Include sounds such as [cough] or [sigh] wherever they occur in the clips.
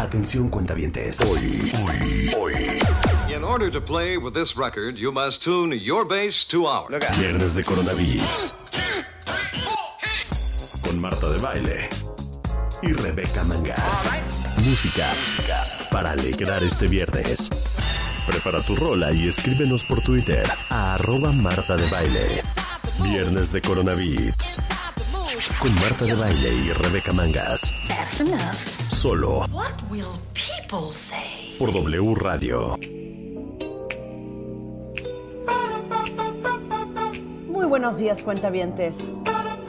Atención cuentavientes. Hoy, hoy, hoy. In order to play with this record, you must tune your bass to ours. Viernes de Coronavirus. Con Marta de Baile. Y Rebeca Mangas. Música, música. Para alegrar este viernes. Prepara tu rola y escríbenos por Twitter a arroba Marta de Baile. Viernes de Coronavirus. Con Marta de Baile y Rebeca Mangas. That's enough. Solo What will people say? por W Radio. Muy buenos días, cuentavientes.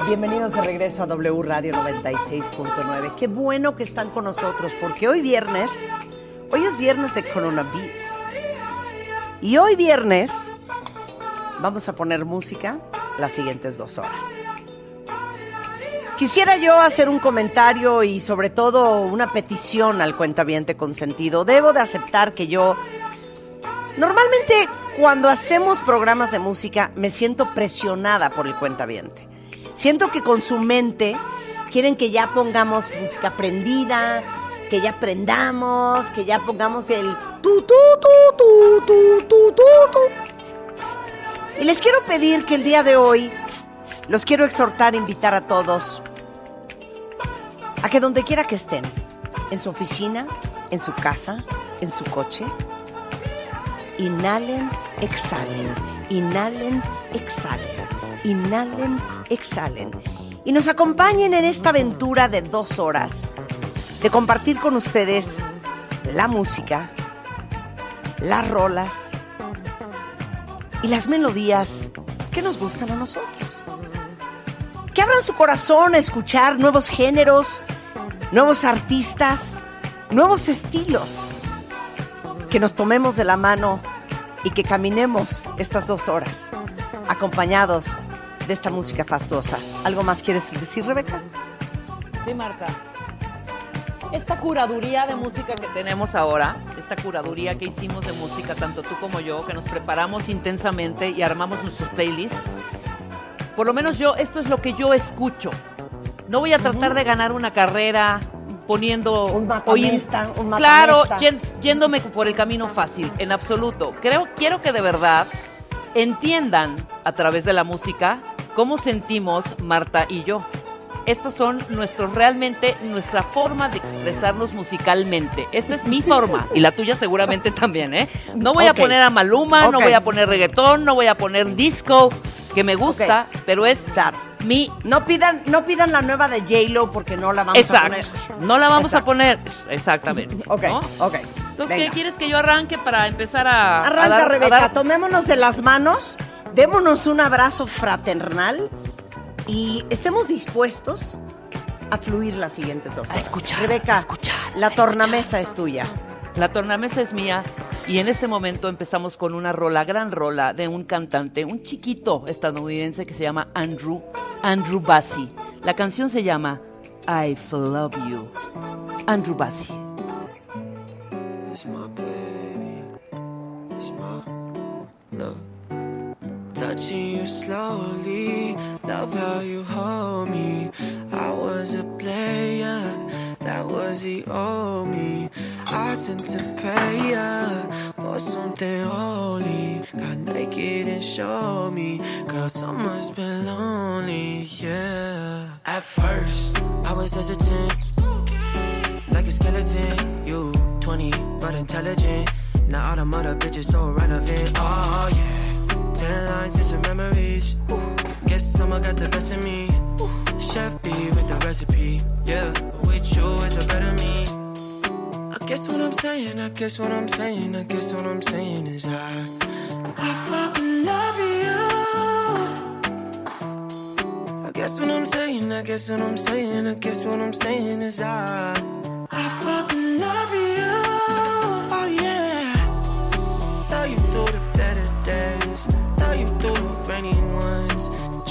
Bienvenidos de regreso a W Radio 96.9. Qué bueno que están con nosotros porque hoy viernes, hoy es viernes de Corona Beats. Y hoy viernes vamos a poner música las siguientes dos horas. Quisiera yo hacer un comentario y sobre todo una petición al cuentaviente consentido. Debo de aceptar que yo Normalmente cuando hacemos programas de música me siento presionada por el cuentaviente. Siento que con su mente quieren que ya pongamos música prendida, que ya prendamos, que ya pongamos el tu tu tu tu tu tu tu tu. Y les quiero pedir que el día de hoy los quiero exhortar, invitar a todos a que donde quiera que estén, en su oficina, en su casa, en su coche, Inhalen, exhalen. Inhalen, exhalen. Inhalen, exhalen. Y nos acompañen en esta aventura de dos horas de compartir con ustedes la música, las rolas y las melodías que nos gustan a nosotros. Que abran su corazón a escuchar nuevos géneros, nuevos artistas, nuevos estilos que nos tomemos de la mano y que caminemos estas dos horas acompañados de esta música fastuosa. ¿Algo más quieres decir, Rebeca? Sí, Marta. Esta curaduría de música que tenemos ahora, esta curaduría que hicimos de música, tanto tú como yo, que nos preparamos intensamente y armamos nuestros playlists, por lo menos yo, esto es lo que yo escucho. No voy a tratar de ganar una carrera poniendo Un matamesta, un claro matamesta. yen- yéndome por el camino fácil en absoluto creo quiero que de verdad entiendan a través de la música cómo sentimos Marta y yo estos son nuestros realmente nuestra forma de expresarnos musicalmente esta es mi forma y la tuya seguramente también eh no voy a poner a Maluma no voy a poner reggaetón no voy a poner disco que me gusta pero es Claro. mi No pidan, no pidan la nueva de J-Lo porque no la vamos Exacto. a poner. No la vamos a poner. Exactamente. Ok, ¿no? ok. Entonces, Venga. ¿qué quieres que yo arranque para empezar a. a Arranca, dar- a Rebeca, dar- tomémonos de las manos, démonos un abrazo fraternal y estemos dispuestos a fluir las siguientes dos horas. escuchar, Rebeca, a escuchar, la a tornamesa es tuya. La tornamesa es mía y en este momento empezamos con una rola, gran rola de un cantante, un chiquito estadounidense que se llama Andrew, Andrew Bassi. La canción se llama I Love You. Andrew Bassi. It's my baby. It's my love. Touching you slowly. Love how you hold me. I was a player. That was the old me. I sent to pay ya for something holy. Got naked and showed me. Girl, summer's been lonely, yeah. At first, I was hesitant like a skeleton. You 20, but intelligent. Now all the mother bitches so relevant. Oh yeah. Ten lines some memories. Ooh. Guess someone got the best of me. Ooh. Chef B with the recipe. Yeah, with you it's a better me. I guess what I'm saying, I guess what I'm saying, I guess what I'm saying is I, I fucking love you. I guess what I'm saying, I guess what I'm saying, I guess what I'm saying is I, I fucking love you.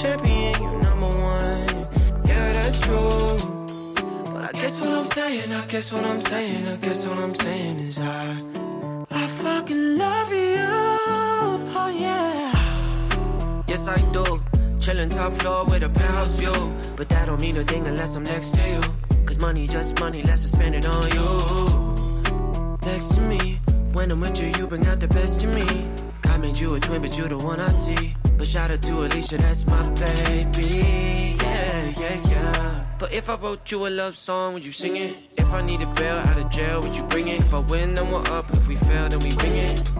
Champion, you number one. Yeah, that's true. But I guess what I'm saying, I guess what I'm saying, I guess what I'm saying is I, I fucking love you. Oh yeah. Yes, I do. Chillin' top floor with a penthouse view. But that don't mean a thing unless I'm next to you. Cause money just money, let's spend it on you. next to me. When I'm with you, you bring out the best in me. God made you a twin, but you the one I see. But shout out to Alicia, that's my baby. Yeah, yeah, yeah. But if I wrote you a love song, would you sing it? If I need a bail out of jail, would you bring it? If I win, then we're up. If we fail, then we bring it.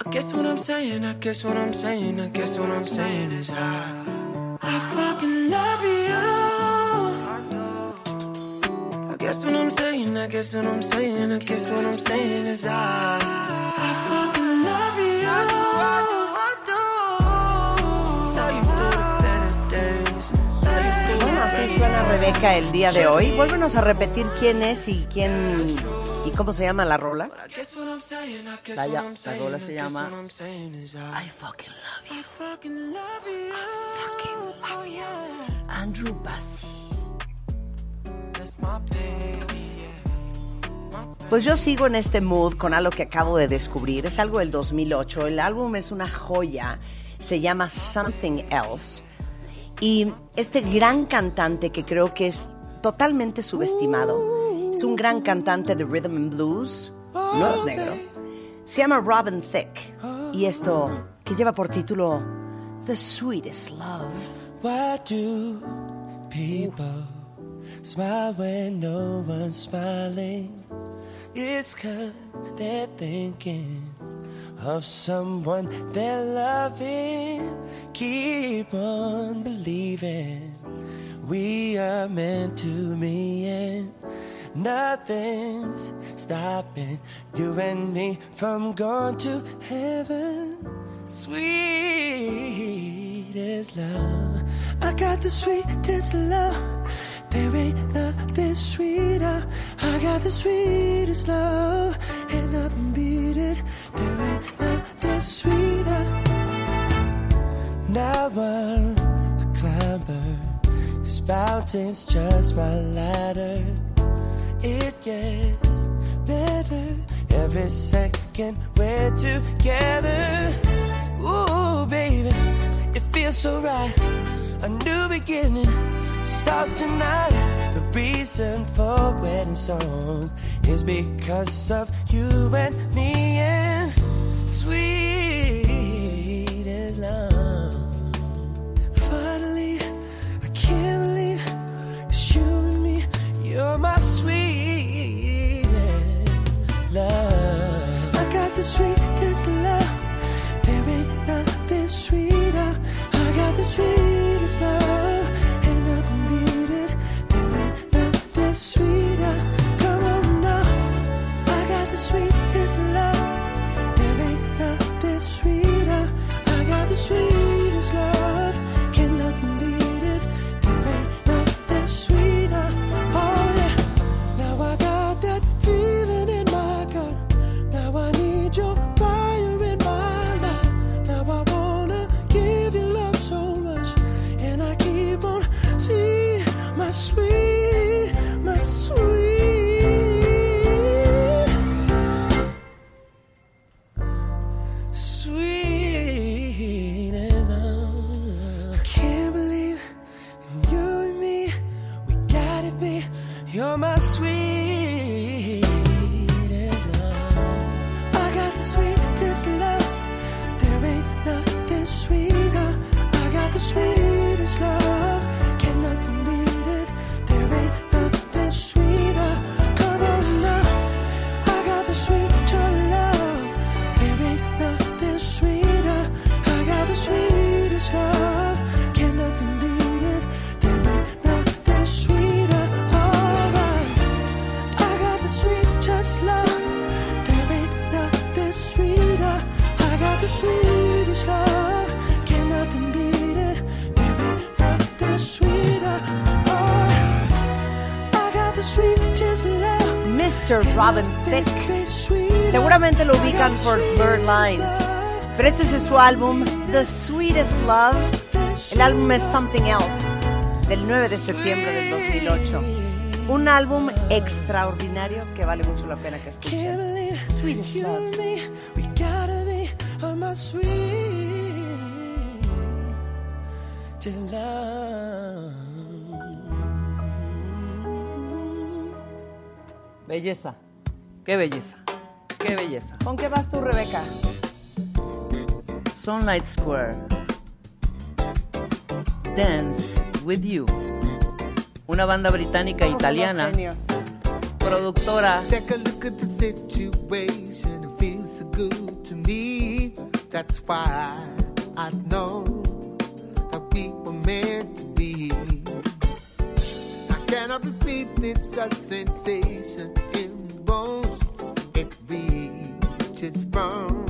I guess what I'm saying, I guess what I'm saying, I guess what I'm saying is I, I fucking love you. I guess what I'm saying, I guess what I'm saying, I guess what I'm saying is I, I Bueno, así suena Rebeca el día de hoy. Vuélvenos a repetir quién es y quién y cómo se llama la rola. I I La ya- la rola I se llama I, I fucking love you. I fucking love you. fucking love you. Andrew Bassi. Pues yo sigo en este mood con algo que acabo de descubrir. Es algo del 2008. El álbum es una joya. Se llama Something Else. Y este gran cantante que creo que es totalmente subestimado, es un gran cantante de rhythm and blues, no es negro, se llama Robin Thicke. Y esto que lleva por título The Sweetest Love. Why do people smile when no one's smiling? It's cause they're thinking of someone they're loving. Keep on believing we are meant to be and nothing's stopping you and me from going to heaven. Sweet as love. I got the sweetest love. There ain't nothing sweeter. I got the sweetest love. Ain't nothing beat it. There ain't nothing sweeter. Now I'm a climber. This mountain's just my ladder. It gets better every second we're together. Ooh, baby, it feels so right. A new beginning starts tonight. The reason for wedding songs is because of you and me and sweet as love. Finally, I can't believe it's you and me. You're my sweet por Bird Lines. Pero este es su álbum The Sweetest Love. El álbum es Something Else, del 9 de septiembre del 2008. Un álbum extraordinario que vale mucho la pena que escuchen. Sweetest you love. and me, we gotta be on my sweet to love. Belleza. Qué belleza. Qué belleza. ¿Con qué vas tú, Rebeca? Sunlight Square. Dance with You. Una banda británica Somos unos italiana, productora. Take a look at the situation. It feels so good to me. That's why I know that we were meant to be. I cannot repeat it's a sensation in. It It's from.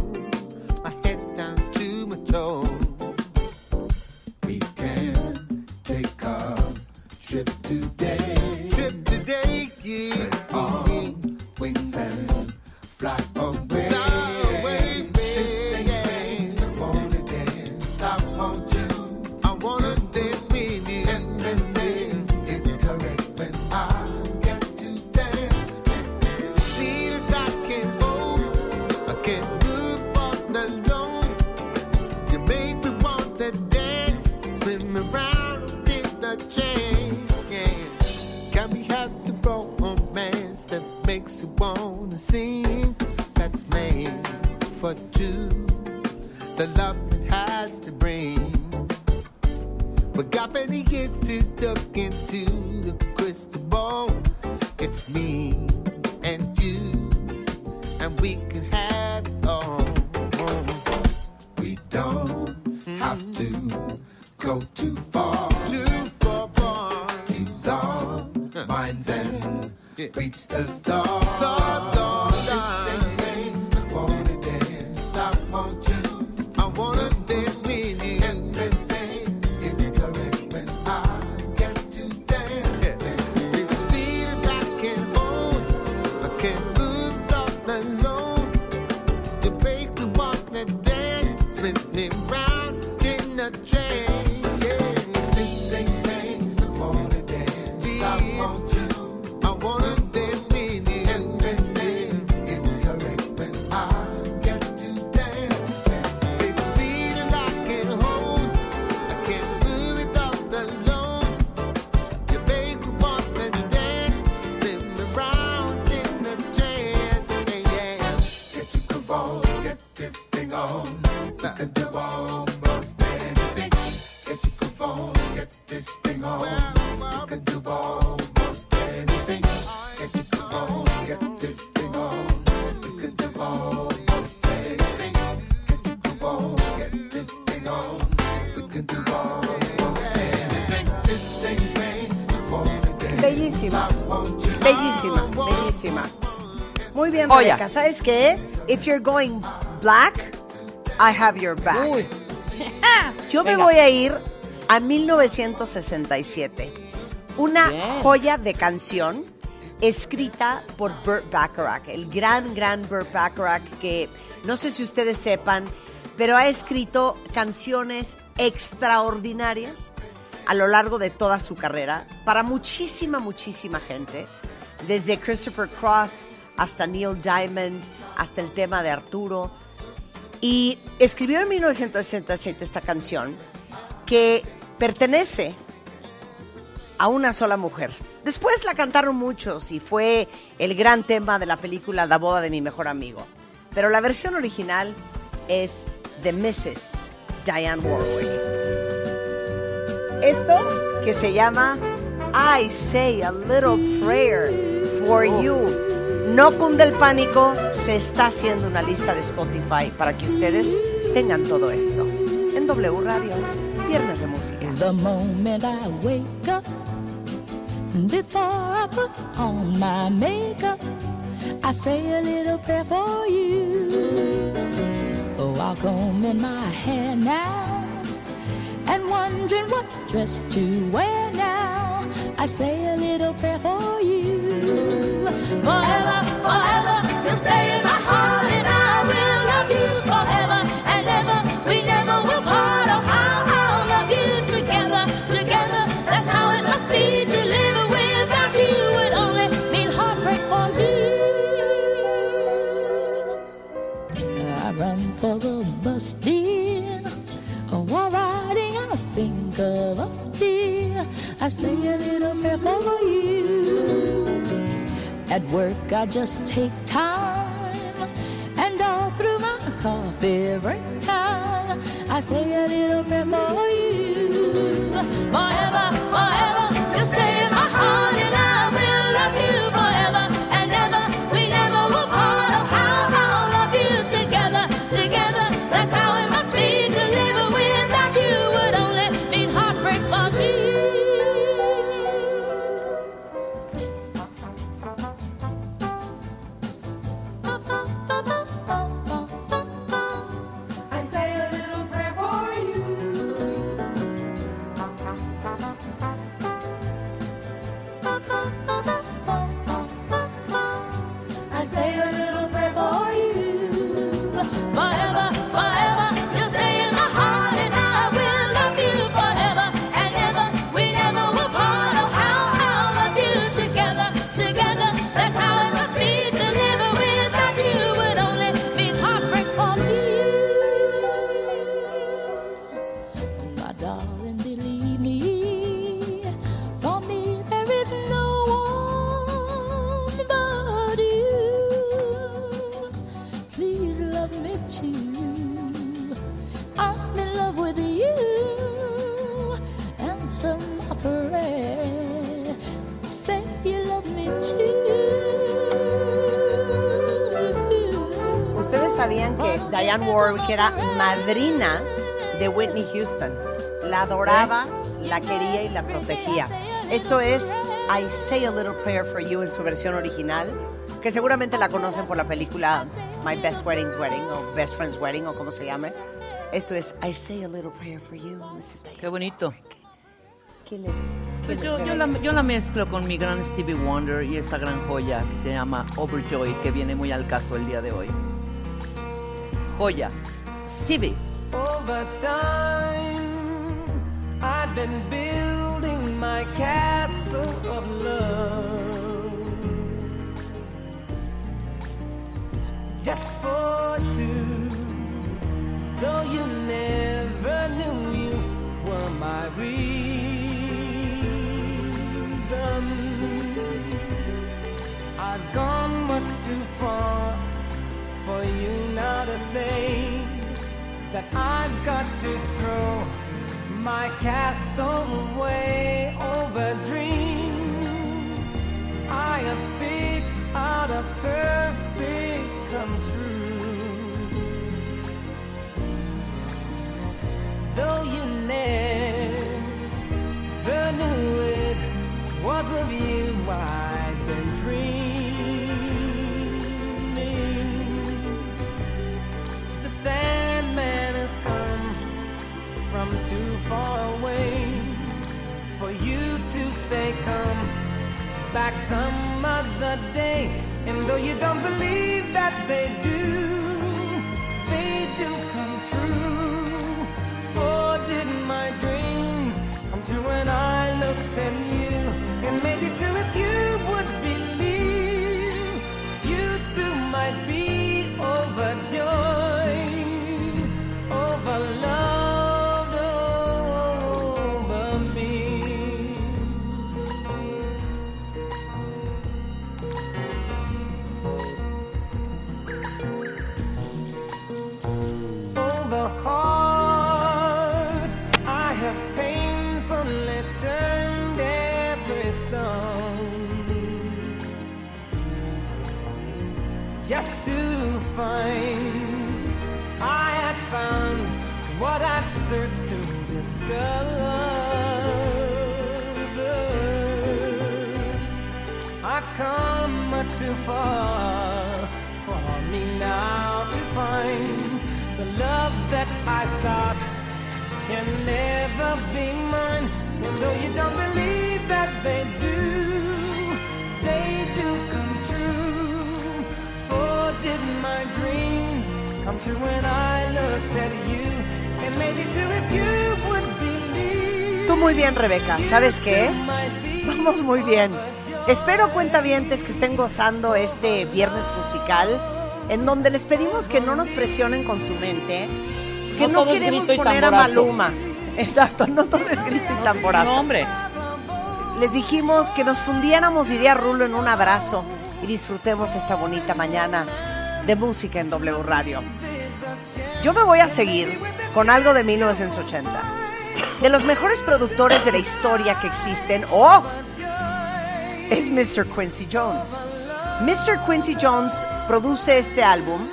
minds binds and yeah. reach the stars. Star, star. Rebeca. ¿Sabes qué? If you're going black, I have your back. Uy. [laughs] Yo me Venga. voy a ir a 1967. Una Bien. joya de canción escrita por Burt Bacharach, el gran, gran Burt Bacharach que no sé si ustedes sepan, pero ha escrito canciones extraordinarias a lo largo de toda su carrera para muchísima, muchísima gente, desde Christopher Cross hasta Neil Diamond, hasta el tema de Arturo. Y escribió en 1967 esta canción que pertenece a una sola mujer. Después la cantaron muchos y fue el gran tema de la película La boda de mi mejor amigo. Pero la versión original es de Mrs. Diane Warwick. Esto que se llama I Say a Little Prayer for You. No cunde el pánico, se está haciendo una lista de Spotify para que ustedes tengan todo esto. En W Radio, Viernes de Música. The moment I wake up, before I put on my makeup, I say a little prayer for you. I'll comb in my hair now, and wondering what dress to wear now. I say a little prayer for you. Forever, forever, you'll stay in my heart, and I will love you forever and ever. We never will part. Oh, how I'll love you together, together. That's how it must be to live without you. Would only mean heartbreak for you. Uh, I run for the bus, I say a little prayer for you. At work, I just take time. And all through my coffee break time, I say a little prayer for you. Forever, forever, you stay in my heart, era madrina de Whitney Houston. La adoraba, la quería y la protegía. Esto es I Say a Little Prayer for You en su versión original, que seguramente la conocen por la película My Best Wedding's Wedding o Best Friend's Wedding o como se llame. Esto es I Say a Little Prayer for You, Mrs. Qué bonito. ¿Quién es? Pues yo, yo la, yo la mezclo con mi gran Stevie Wonder y esta gran joya que se llama Overjoy, que viene muy al caso el día de hoy. Joya. Stevie. Over time, I've been building my castle of love just for two. Though you never knew you were my reason, I've gone much too far for you now to say that I've got to throw my castle away over dreams. I have picked out a perfect back some other day. And though you don't believe that they do, they do come true. For did my dreams can never be mine. And though you don't believe that they do, they do come true. For did my dreams come true when I looked at you? And maybe too if you would believe. Tú muy bien, Rebeca. ¿Sabes qué? Vamos muy bien. Espero cuentavientes que estén gozando este viernes musical, en donde les pedimos que no nos presionen con su mente, que No no, queremos poner a. Maluma. Exacto, no todo es grito y tamborazo. No, hombre. Les dijimos que nos fundiéramos, diría Rulo, en un abrazo y disfrutemos esta bonita mañana de música en W Radio. Yo me voy a seguir con algo de 1980. De los mejores productores de la historia que existen, ¡oh! Es Mr. Quincy Jones. Mr. Quincy Jones produce este álbum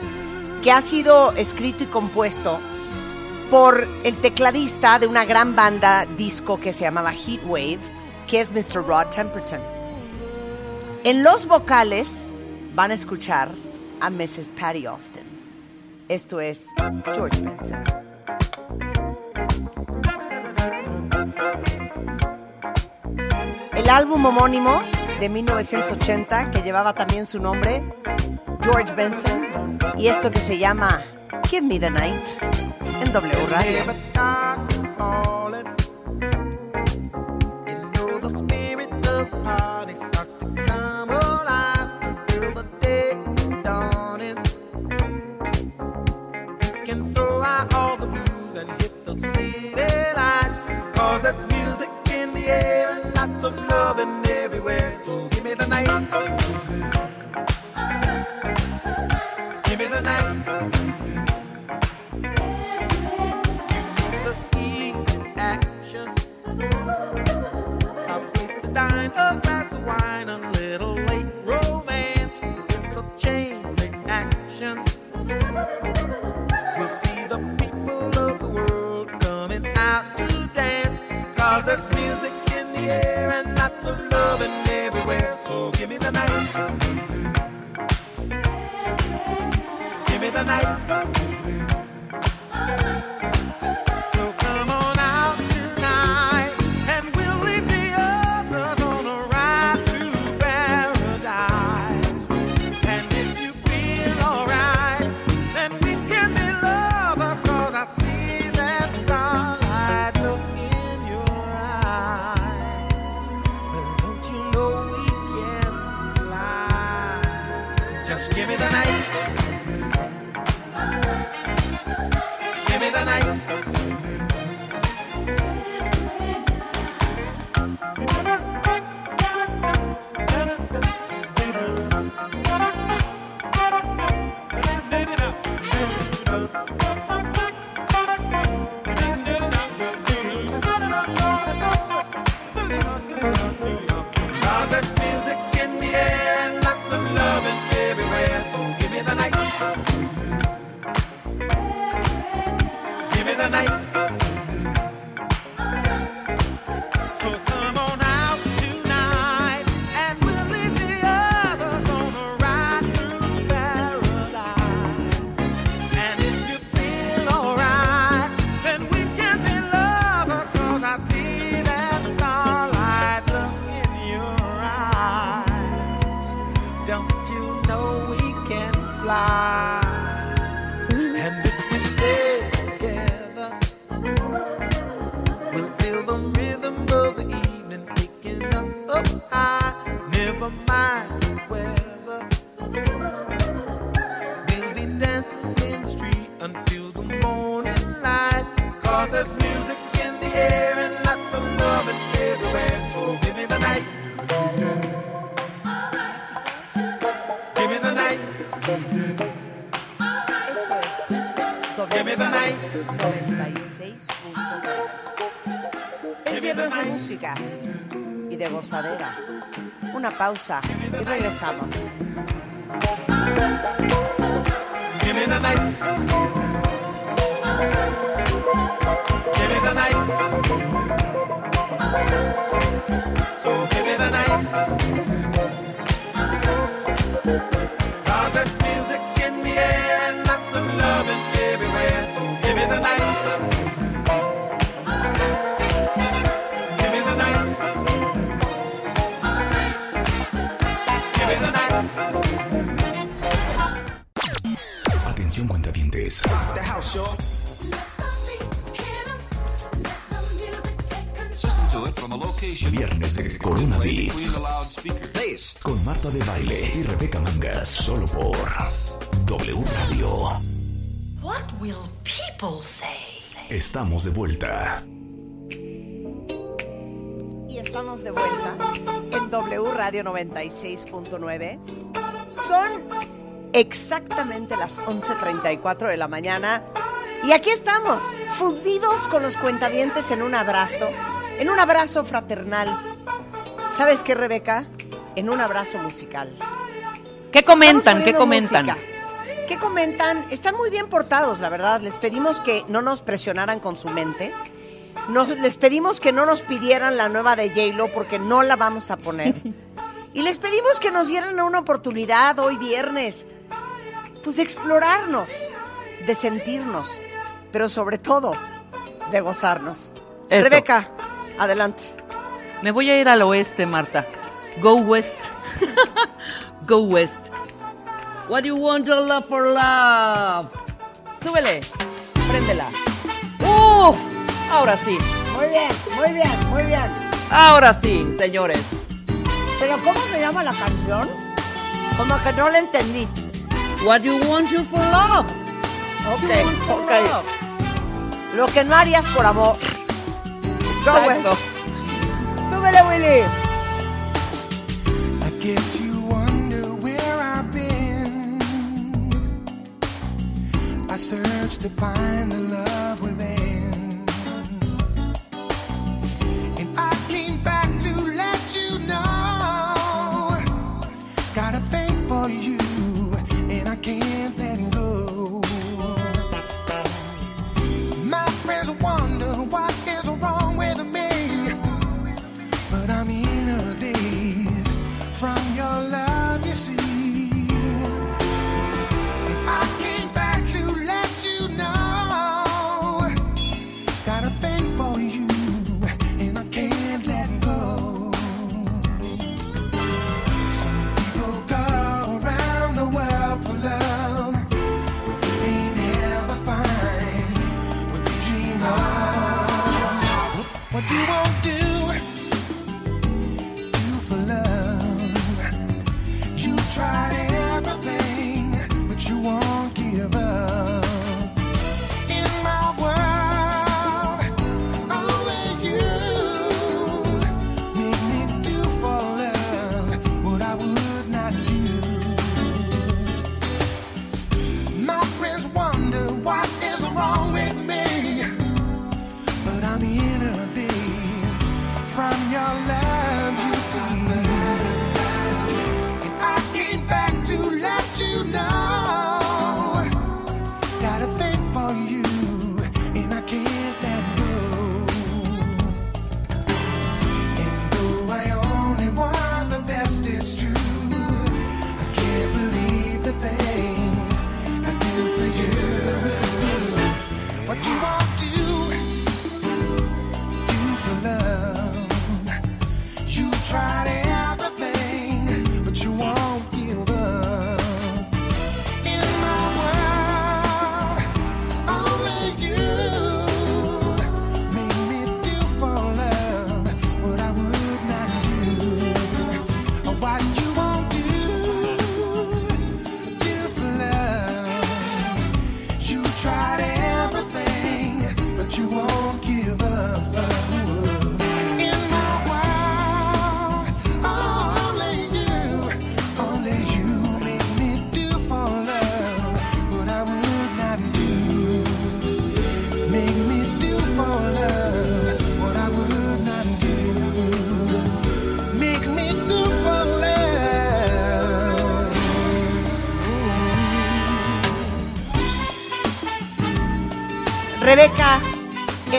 que ha sido escrito y compuesto por el tecladista de una gran banda disco que se llamaba Heatwave, que es Mr. Rod Temperton. En los vocales van a escuchar a Mrs. Patty Austin. Esto es George Benson. El álbum homónimo de 1980 que llevaba también su nombre, George Benson, y esto que se llama Give Me the Night W Radio. De gozadera. Una pausa y regresamos. Me. Listen to it from a location Viernes de Corona Beats. Con Marta de Baile y Rebeca Mangas. Solo por W Radio. What will people say? Estamos de vuelta. Y estamos de vuelta en W Radio 96.9. Son exactamente las 11.34 de la mañana y aquí estamos, fundidos con los cuentavientes en un abrazo, en un abrazo fraternal. ¿Sabes qué, Rebeca? En un abrazo musical. ¿Qué comentan? ¿Qué comentan? música. ¿Qué comentan? Están muy bien portados, la verdad. Les pedimos que no nos presionaran con su mente. Nos, les pedimos que no nos pidieran la nueva de J-Lo porque no la vamos a poner. [laughs] Y les pedimos que nos dieran una oportunidad hoy viernes, pues de explorarnos, de sentirnos, pero sobre todo de gozarnos. Eso. Rebeca, adelante. Me voy a ir al oeste, Marta. Go west. [laughs] Go west. What you want your love for love. Súbele. Préndela. Uf. Ahora sí. Muy bien, muy bien, muy bien. Ahora sí, señores. Pero ¿cómo se llama la canción? Como que no la entendí. What you want you for love. Ok, You want for ok. love. Lo que no harías por amor. Go Exacto. West. Súbele, Willy. I guess you wonder where I've been. I searched to find the love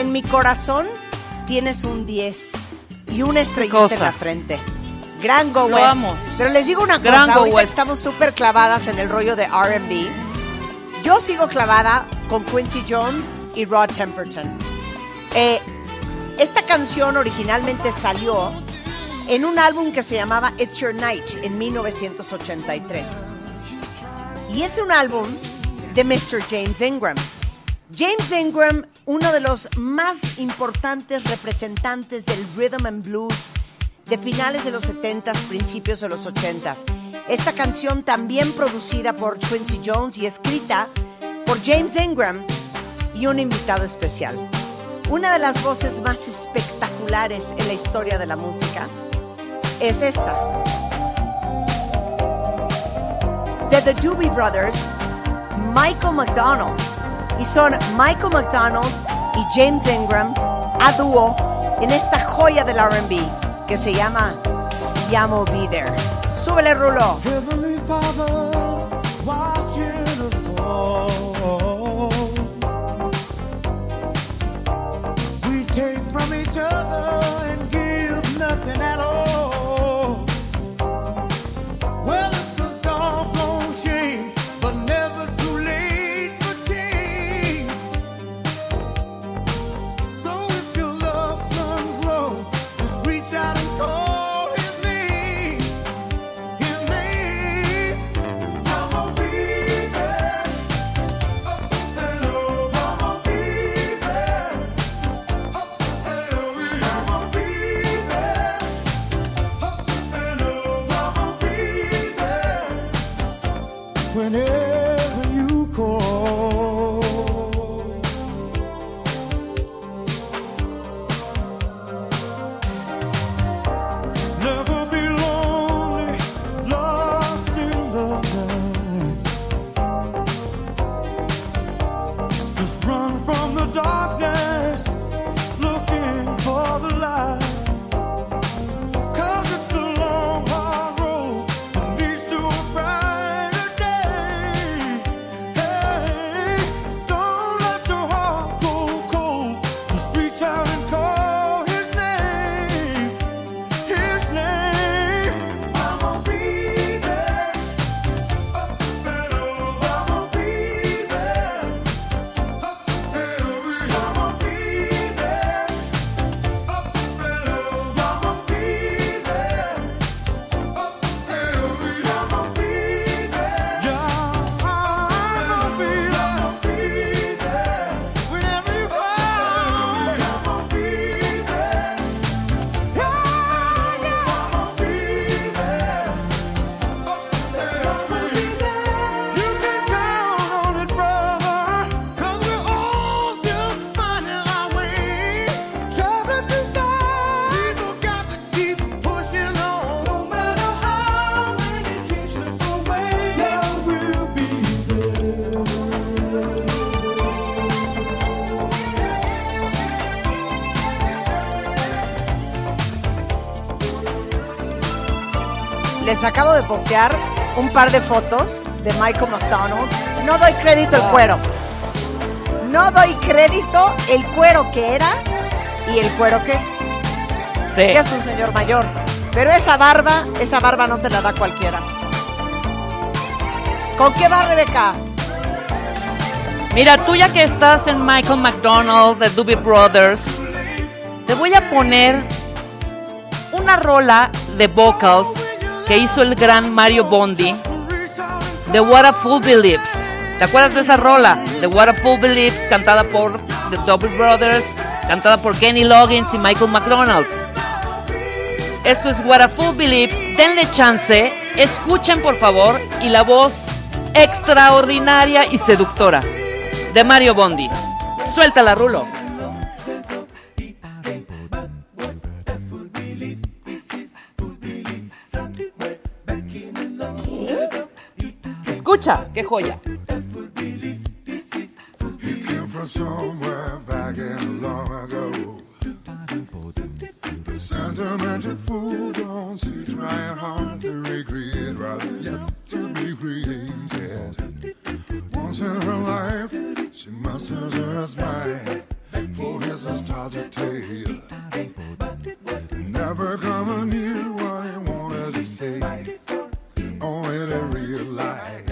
en mi corazón tienes un 10 y una estrellita en la frente. Gran Go Lo West. amo. Pero les digo una Gran cosa, ahorita estamos súper clavadas en el rollo de R&B. Yo sigo clavada con Quincy Jones y Rod Temperton. Eh, esta canción originalmente salió en un álbum que se llamaba It's Your Night en 1983. Y es un álbum de Mr. James Ingram. James Ingram, uno de los más importantes representantes del rhythm and blues de finales de los 70s, principios de los 80s. Esta canción también producida por Quincy Jones y escrita por James Ingram y un invitado especial. Una de las voces más espectaculares en la historia de la música es esta. The Doobie Brothers, Michael McDonald. Y son Michael McDonald y James Ingram a dúo en esta joya del RB que se llama Llamo Be There. Súbele, Rulo. Acabo de postear un par de fotos de Michael McDonald. No doy crédito el cuero. No doy crédito el cuero que era y el cuero que es. Sí. Es un señor mayor. Pero esa barba, esa barba no te la da cualquiera. ¿Con qué va Rebeca? Mira, tú ya que estás en Michael McDonald, de Doobie Brothers, te voy a poner una rola de vocals que hizo el gran Mario Bondi de What a Fool Believes. ¿Te acuerdas de esa rola? De What a Fool Believes, cantada por The Doobie Brothers, cantada por Kenny Loggins y Michael McDonald. Esto es What a Fool Believes. Denle chance, escuchen por favor y la voz extraordinaria y seductora de Mario Bondi. Suéltala, Rulo. Escucha, qué joya. He came from somewhere back in long ago. Sentimental fool don't see trying hard to recreate rather yet to be created. Once in her life, she masters her smile for his nostalgic tale. Never coming near what he wanted to say, only to realize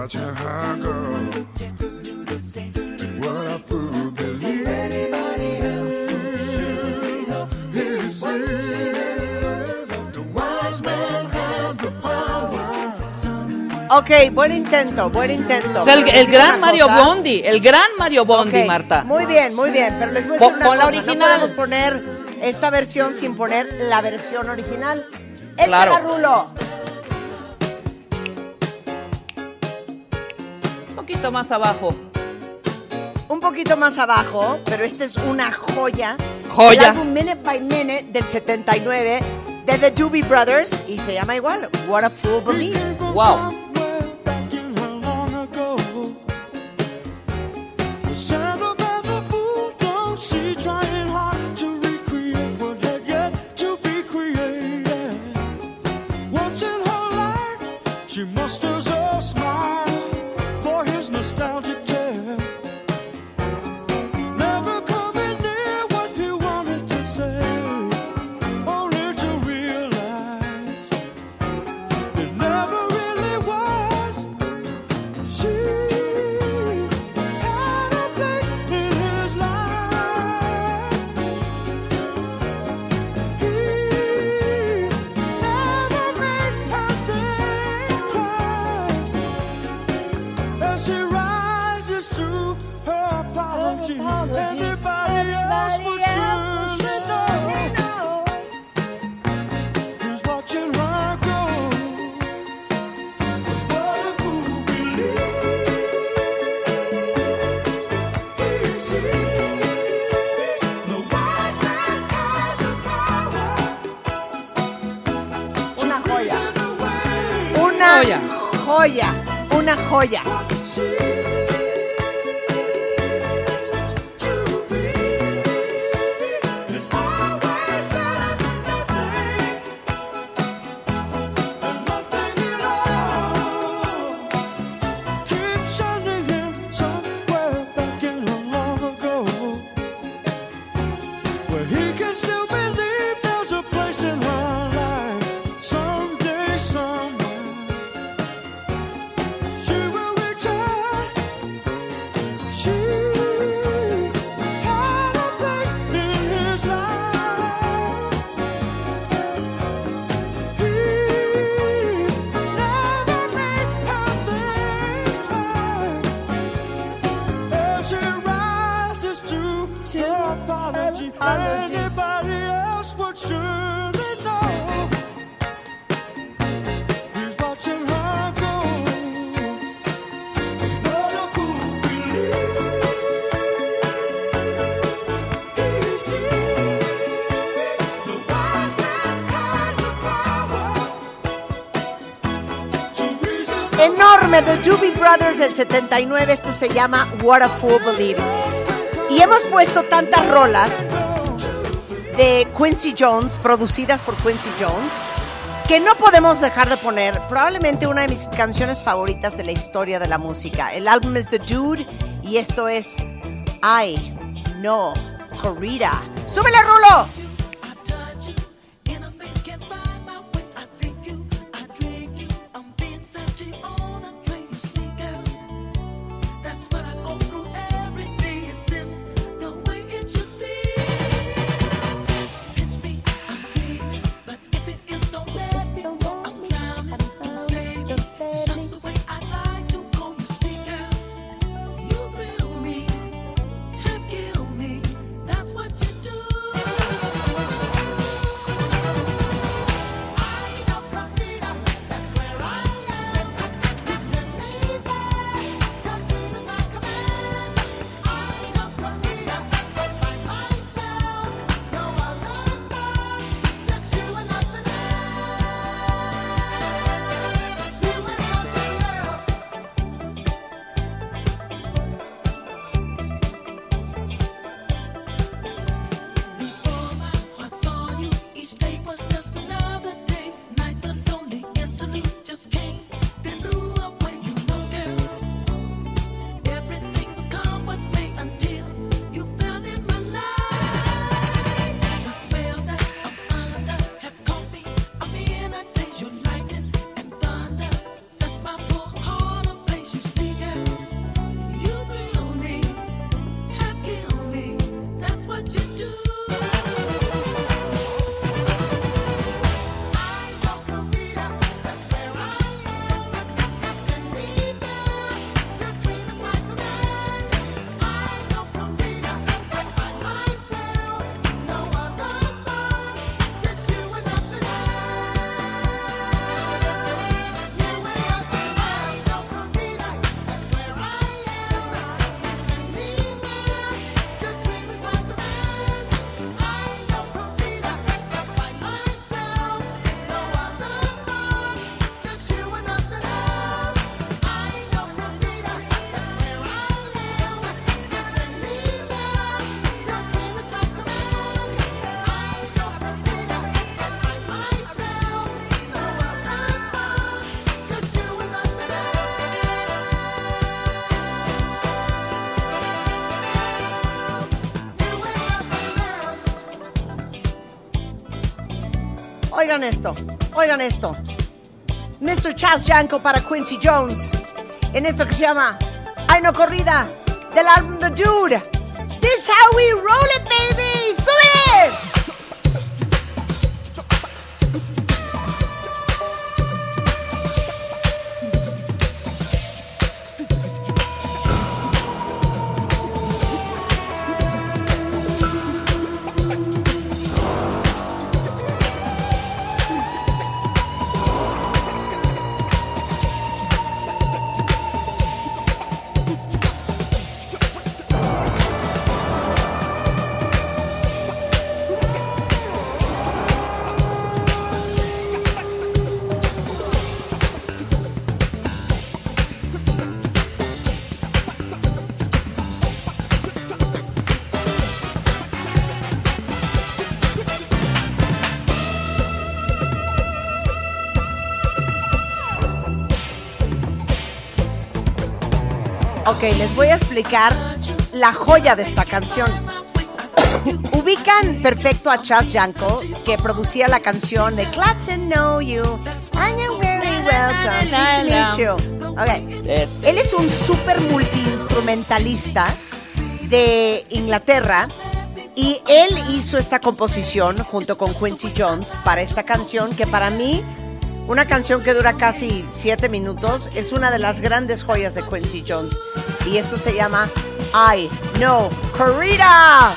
watching her go. To what a fool believes. Ok, buen intento, buen intento. El, Pero el digo gran Mario cosa. Bondi, el gran Mario Bondi, Ok, Marta. Muy bien, muy bien, pero les voy a decir una la cosa, original. No podemos poner esta versión sin poner la versión original. Échala, Claro. Rulo. Un poquito más abajo. Un poquito más abajo, pero esta es una joya. Joya. El álbum Minute by Minute del 79 de The Doobie Brothers y se llama igual, What a Fool Believes. Wow. Brothers del 79, esto se llama What a Fool. Y hemos puesto tantas rolas de Quincy Jones, producidas por Quincy Jones, que no podemos dejar de poner probablemente una de mis canciones favoritas de la historia de la música. El álbum es The Dude y esto es I No Corrida. ¡Súbele, Rulo! Oigan esto, oigan esto. Mr. Chas Janko para Quincy Jones. En esto que se llama Ay no corrida del álbum The Dude. This how we roll it, baby. Ok, les voy a explicar la joya de esta canción. [coughs] Ubican perfecto a Chas Janko, que producía la canción de Glad to Know You. And you're very welcome. Nice to meet you. Ok. Él es un súper multiinstrumentalista de Inglaterra y él hizo esta composición junto con Quincy Jones para esta canción que para mí, una canción que dura casi siete minutos, es una de las grandes joyas de Quincy Jones. Y esto se llama I Know Corrida.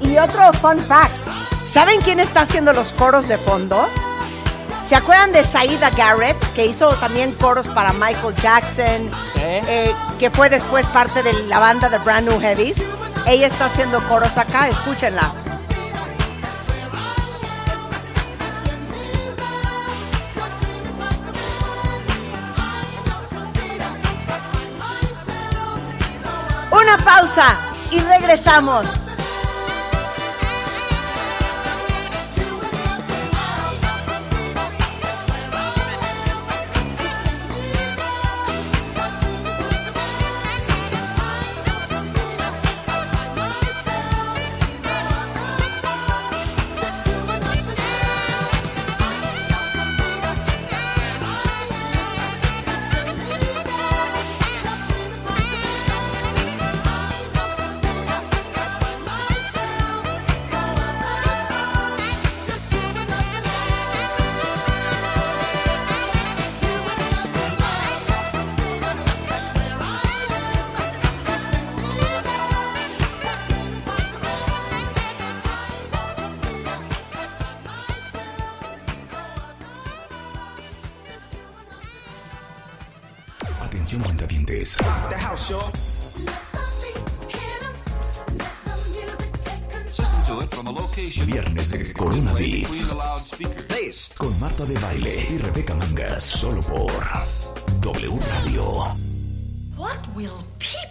Y otro fun fact. ¿Saben quién está haciendo los coros de fondo? ¿Se acuerdan de Saida Garrett, que hizo también coros para Michael Jackson, eh, que fue después parte de la banda de Brand New Heavies? Ella está haciendo coros acá, escúchenla. Una pausa y regresamos.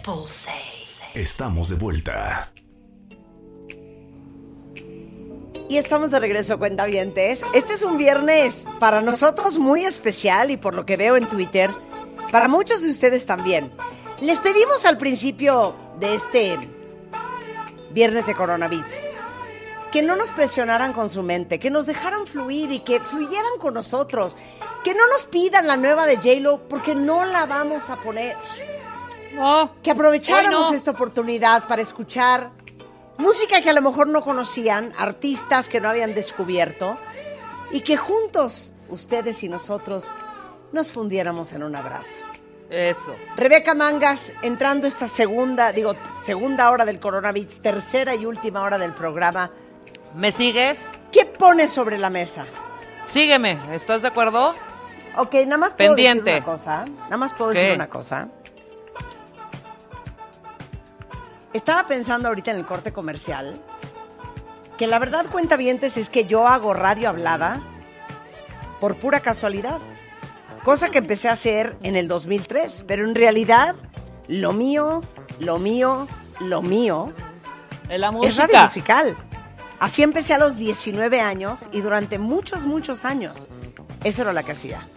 People say? Estamos de vuelta. Y estamos de regreso, cuentavientes. Este es un viernes para nosotros muy especial y por lo que veo en Twitter, para muchos de ustedes también. Les pedimos al principio de este viernes de Coronavirus que no nos presionaran con su mente, que nos dejaran fluir y que fluyeran con nosotros, que no nos pidan la nueva de J-Lo porque no la vamos a poner. Que aprovecháramos no. esta oportunidad para escuchar música que a lo mejor no conocían, artistas que no habían descubierto y que juntos, ustedes y nosotros, nos fundiéramos en un abrazo. Eso. Rebeca Mangas, entrando esta segunda, digo, segunda hora del coronavirus, tercera y última hora del programa, ¿Me sigues? ¿qué pones sobre la mesa? Sígueme. ¿Estás de acuerdo? Ok, nada más puedo Pendiente. decir una cosa. Nada más puedo ¿Qué? decir una cosa. Estaba pensando ahorita en el corte comercial que la verdad cuenta vientes es que yo hago radio hablada por pura casualidad. Cosa que empecé a hacer en el 2003, pero en realidad lo mío, lo mío, lo mío es, la música. es radio musical. Así empecé a los 19 años y durante muchos, muchos años eso era lo que hacía,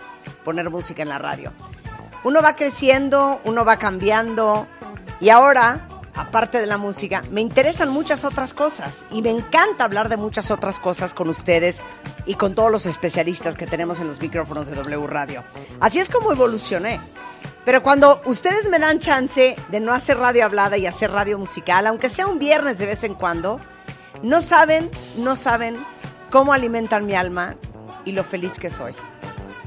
poner música en la radio. Uno va creciendo, uno va cambiando y ahora aparte de la música, me interesan muchas otras cosas y me encanta hablar de muchas otras cosas con ustedes y con todos los especialistas que tenemos en los micrófonos de W Radio. Así es como evolucioné. Pero cuando ustedes me dan chance de no hacer radio hablada y hacer radio musical, aunque sea un viernes de vez en cuando, no saben, no saben cómo alimentan mi alma y lo feliz que soy.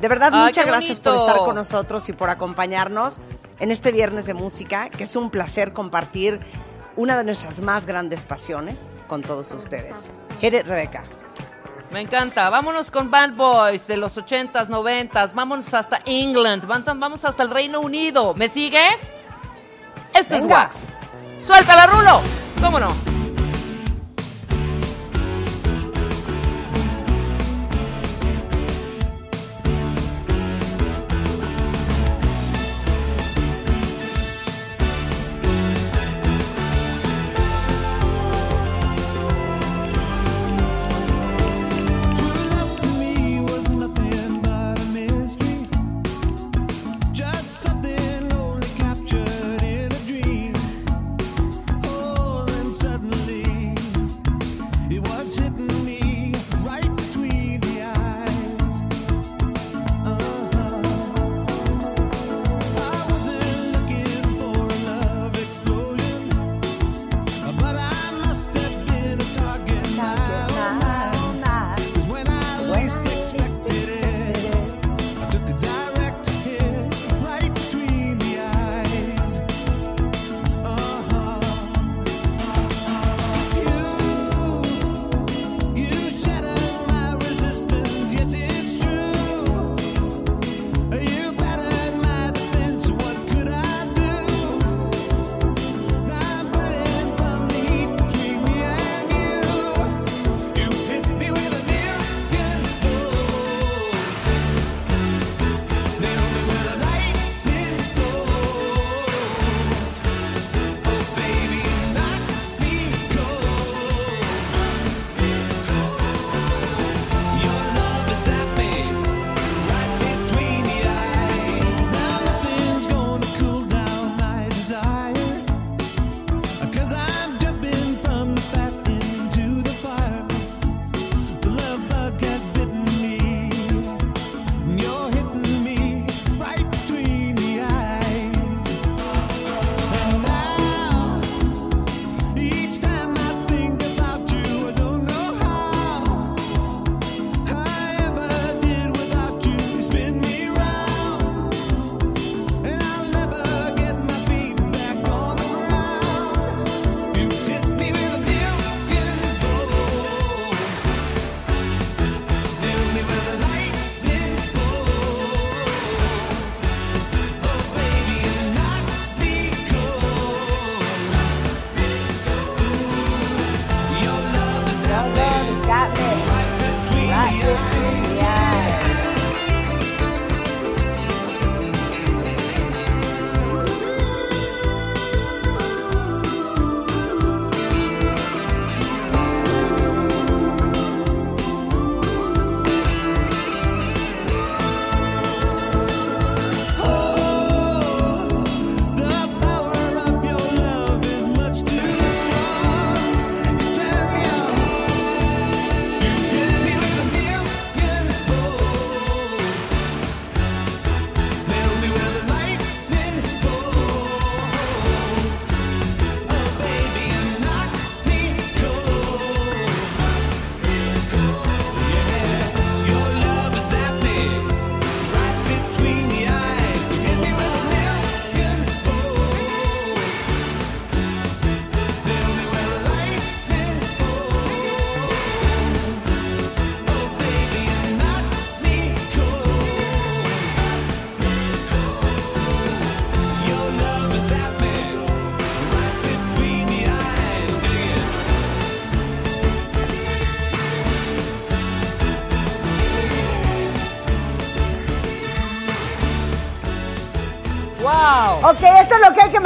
De verdad, muchas gracias por estar con nosotros y por acompañarnos en este viernes de música, que es un placer compartir una de nuestras más grandes pasiones con todos ustedes. Hit it, Rebeca. Me encanta. Vámonos con Bad Boys de los 80s, 90s. Vámonos hasta England. Vamos hasta el Reino Unido. ¿Me sigues? Esto es Wax. Suéltala, Rulo. ¿Cómo no?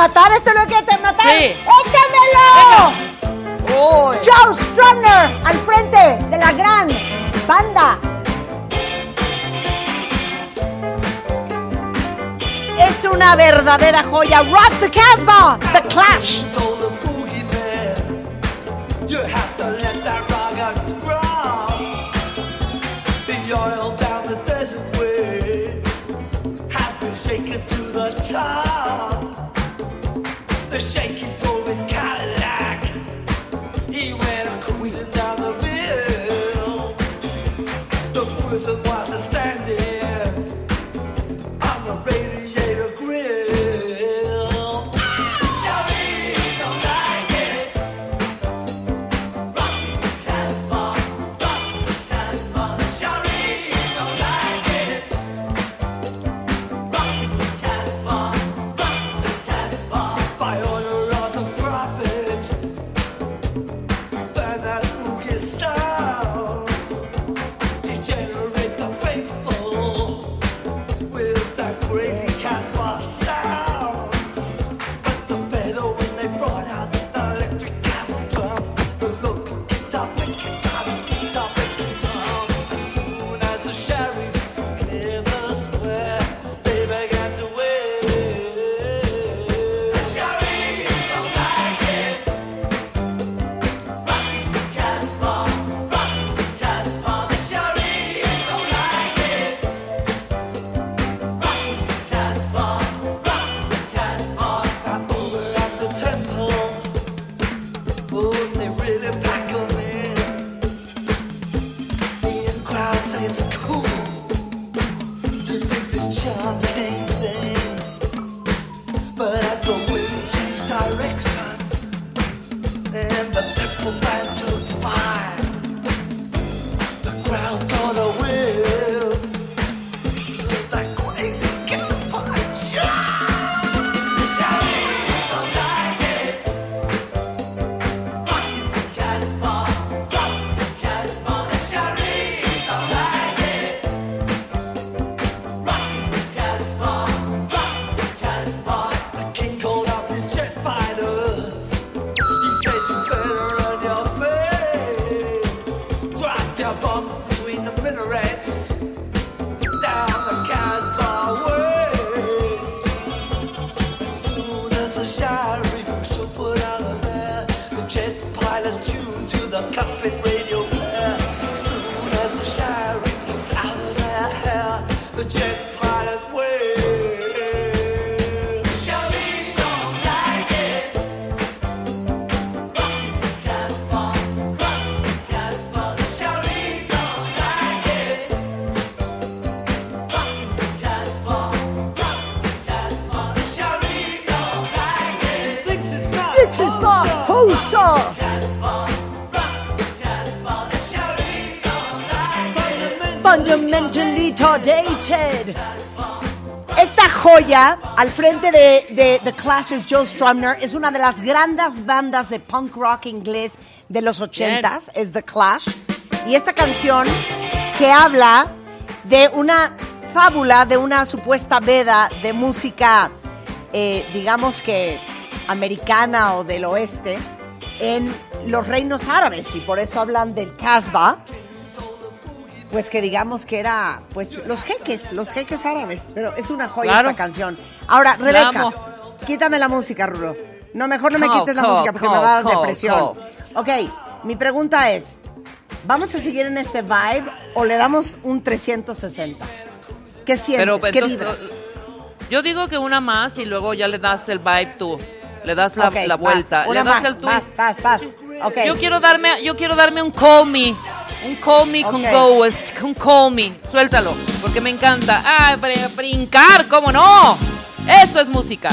matar, esto es lo que te matar. Sí. ¡Échamelo! Charles Strumner al frente de la gran banda. Es una verdadera joya. Rock the Casbah, The Clash. time shaking through his collar. really back. Al frente de, de The Clash's Joe Strumner es una de las grandes bandas de punk rock inglés de los ochentas, es The Clash. Y esta canción que habla de una fábula, de una supuesta veda de música, eh, digamos que americana o del oeste, en los reinos árabes. Y por eso hablan del Casbah, pues que digamos que era, pues los jeques, los jeques árabes. Pero es una joya Claro. esta canción. Ahora, Rebeca, quítame la música, Rulo. No, mejor no me quites la música porque me va a dar depresión. Ok, mi pregunta es, ¿vamos a seguir en este vibe o le damos un 360? ¿Qué sientes? Pero, pues, ¿Qué entonces, vibras? Yo digo que una más y luego ya le das el vibe tú. Le das la, la vuelta. vas, le das más, el twist. vas, vas, vas. Ok. Yo quiero darme, yo quiero darme un call me. Un call me con Ok. Ghost. Un call me. Suéltalo. Porque me encanta. Ah, br- brincar, ¿cómo no? Esto es música.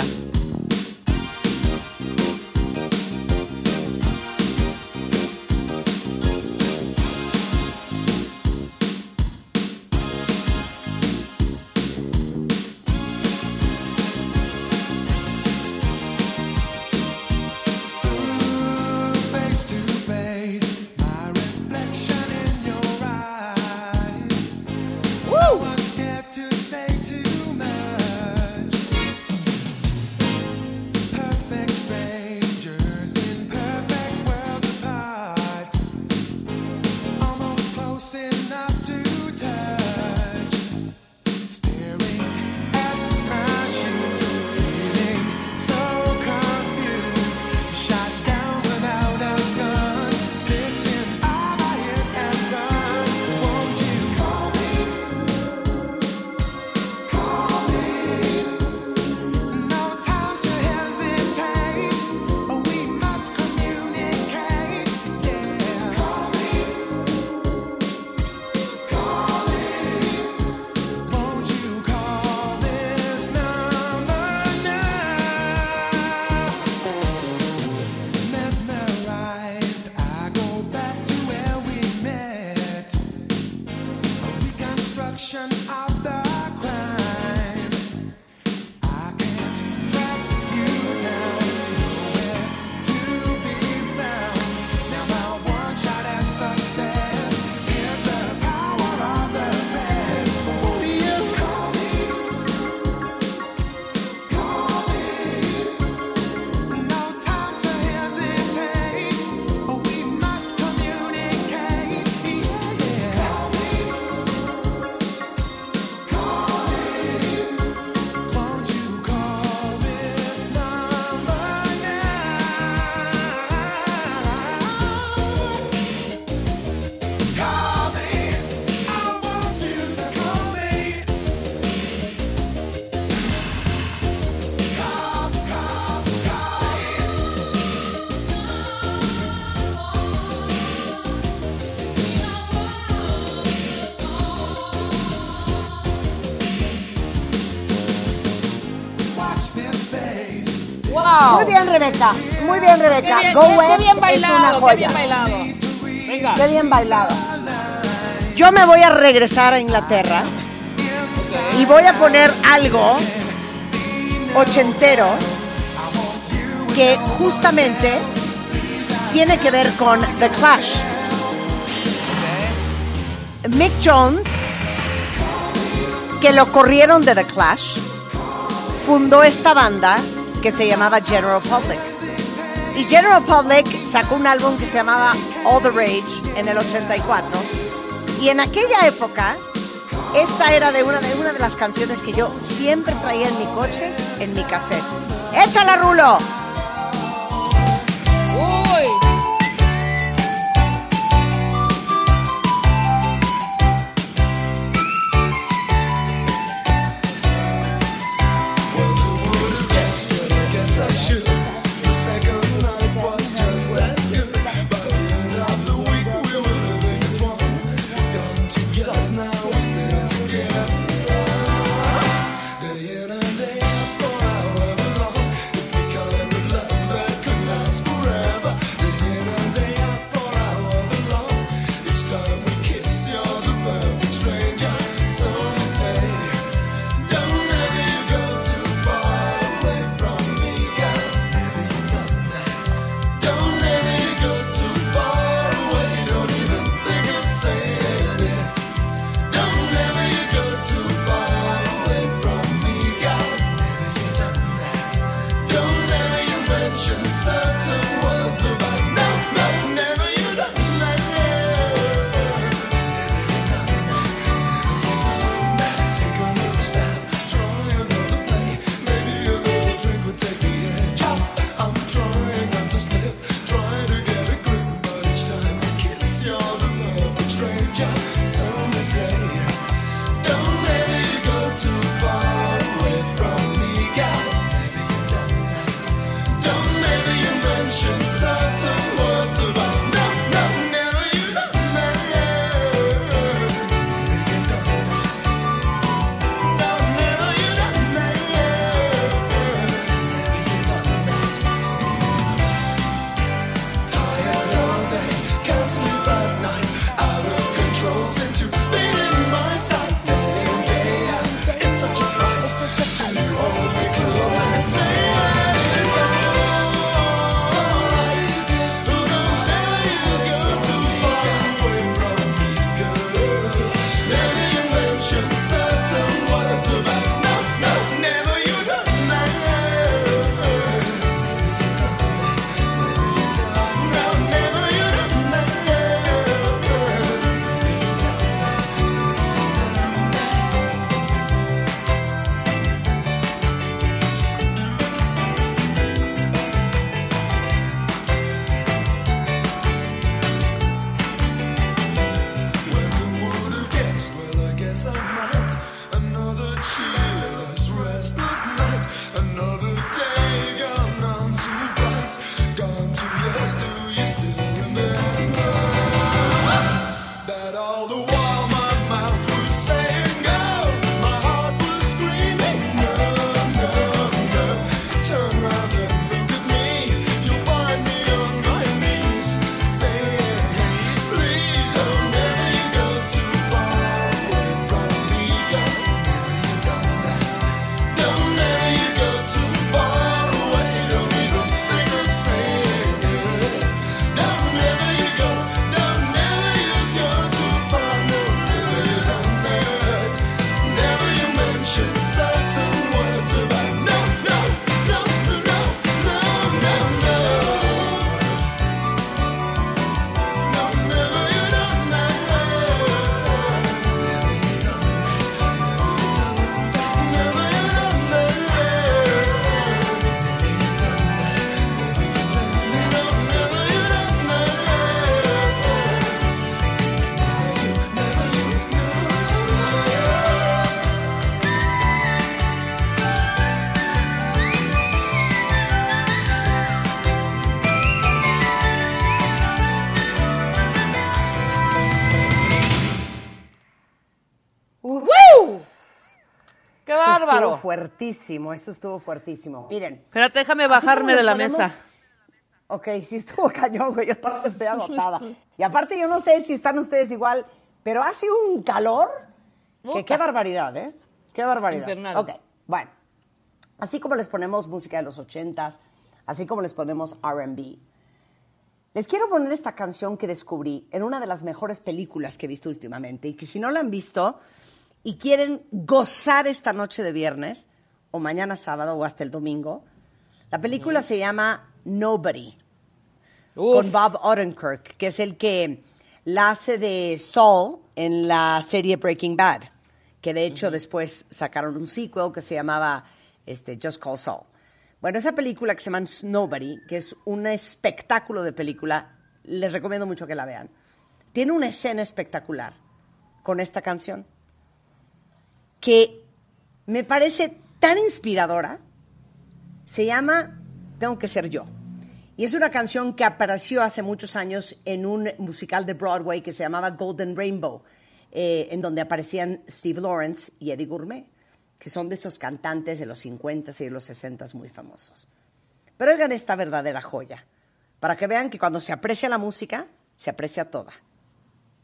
Wow. Muy bien, Rebeca. Muy bien, Qué Rebeca. bien, Go qué- qué West bien es una bailado, qué joya. bien bailado. Venga. Qué bien bailado. Yo me voy a regresar a Inglaterra y voy a poner algo ochentero que justamente tiene que ver con The Clash. Mick Jones, que lo corrieron de The Clash, fundó esta banda que se llamaba General Public. Y General Public sacó un álbum que se llamaba All the Rage en el 84. Y en aquella época, esta era de una de, una de las canciones que yo siempre traía en mi coche, en mi cassette. ¡Échala, Rulo! Fuertísimo, eso estuvo fuertísimo. Miren. Espérate, déjame bajarme de la ponemos- mesa. Ok, sí estuvo [laughs] cañón, güey. Yo todavía estoy agotada. [laughs] Y aparte, yo no sé si están ustedes igual, pero hace un calor que qué barbaridad, ¿eh? Qué barbaridad. Infernal. Ok, bueno. Así como les ponemos música de los ochentas, así como les ponemos RB, les quiero poner esta canción que descubrí en una de las mejores películas que he visto últimamente y que si no la han visto y quieren gozar esta noche de viernes o mañana sábado o hasta el domingo, la película se llama Nobody con Bob Odenkirk, que es el que la hace de Saul en la serie Breaking Bad, que de hecho después sacaron un sequel que se llamaba este, Just Call Saul. Bueno, esa película que se llama Nobody, que es un espectáculo de película, les recomiendo mucho que la vean. Tiene una escena espectacular con esta canción que me parece tan inspiradora. Se llama Tengo que ser yo. Y es una canción que apareció hace muchos años en un musical de Broadway que se llamaba Golden Rainbow, eh, en donde aparecían Steve Lawrence y Eddie Gourmet, que son de esos cantantes de los 50s y de los 60s muy famosos. Pero oigan esta verdadera joya, para que vean que cuando se aprecia la música, se aprecia toda.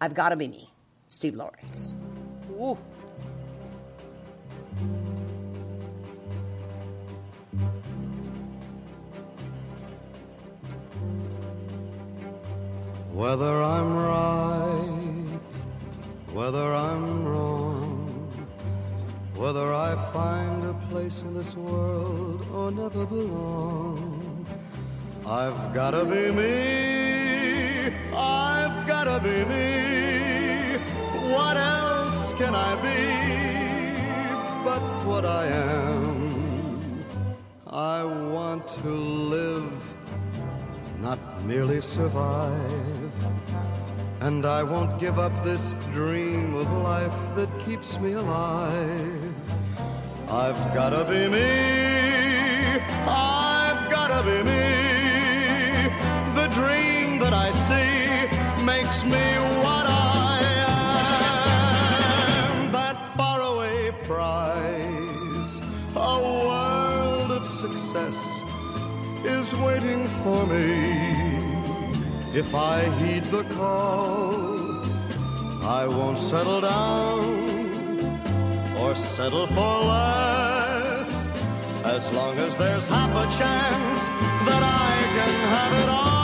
I've Gotta Be Me, Steve Lawrence. Whether I'm right, whether I'm wrong, whether I find a place in this world or never belong, I've gotta be me, I've gotta be me. What else can I be what I am? I want to live not merely survive. And I won't give up this dream of life that keeps me alive. I've gotta be me, I've gotta be me. The dream that I see makes me is waiting for me. If I heed the call, I won't settle down or settle for less. As long as there's half a chance that I can have it all,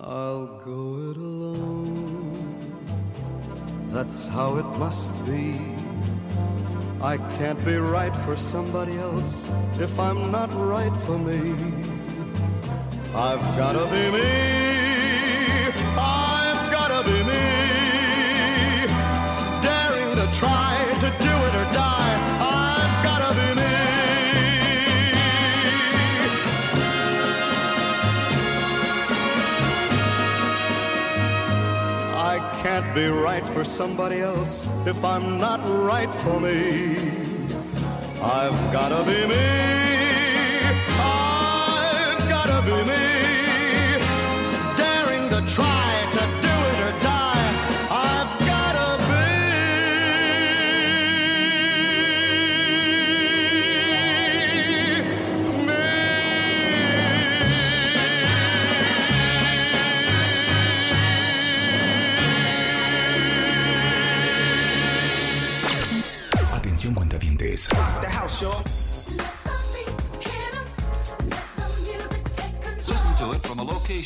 I'll go it alone. That's how it must be. I can't be right for somebody else if I'm not right for me. I've gotta be me. Be right for somebody else if I'm not right for me. I've gotta be me. I've gotta be me.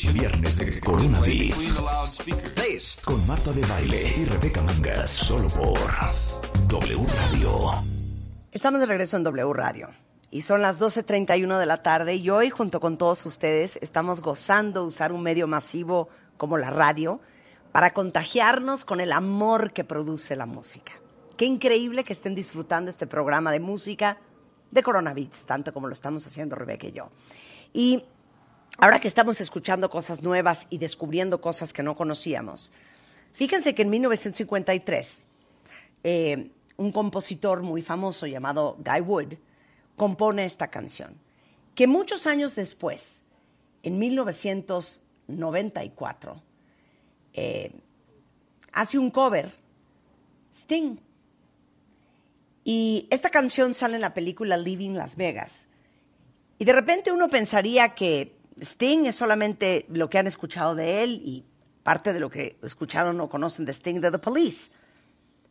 Viernes de Corona Beats. Con Marta de Baile y Rebeca Mangas. Solo por W Radio. Estamos de regreso en W Radio y son las 12.31 de la tarde y hoy junto con todos ustedes estamos gozando usar un medio masivo como la radio para contagiarnos con el amor que produce la música. Qué increíble que estén disfrutando este programa de música de Corona Beats, tanto como lo estamos haciendo Rebeca y yo. Y ahora que estamos escuchando cosas nuevas y descubriendo cosas que no conocíamos, fíjense que en 1953 eh, un compositor muy famoso llamado Guy Wood compone esta canción, que muchos años después, en 1994, eh, hace un cover, Sting. Y esta canción sale en la película Living Las Vegas. Y de repente uno pensaría que Sting es solamente lo que han escuchado de él y parte de lo que escucharon o conocen de Sting de The Police.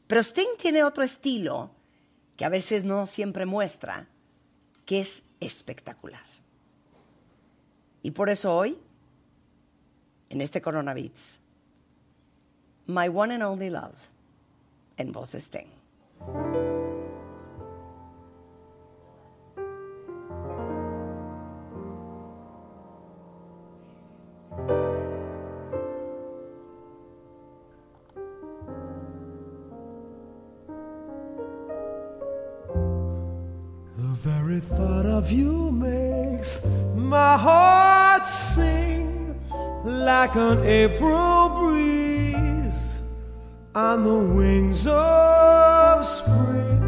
Pero Sting tiene otro estilo que a veces no siempre muestra, que es espectacular. Y por eso hoy, en este Corona Beats, My One and Only Love, en voz de Sting. Like an April breeze on the wings of spring.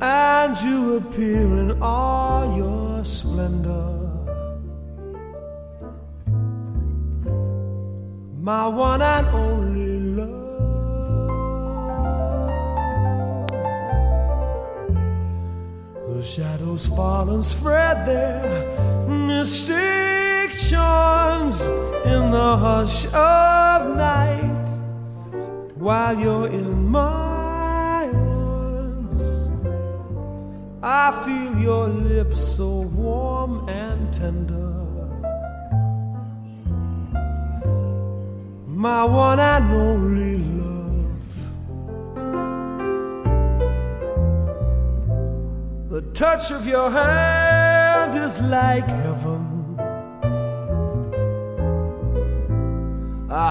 And you appear in all your splendor. My one and only love. The shadows fall and spread their mystic in the hush of night while you're in my arms. I feel your lips so warm and tender. My one and only love. The touch of your hand is like heaven.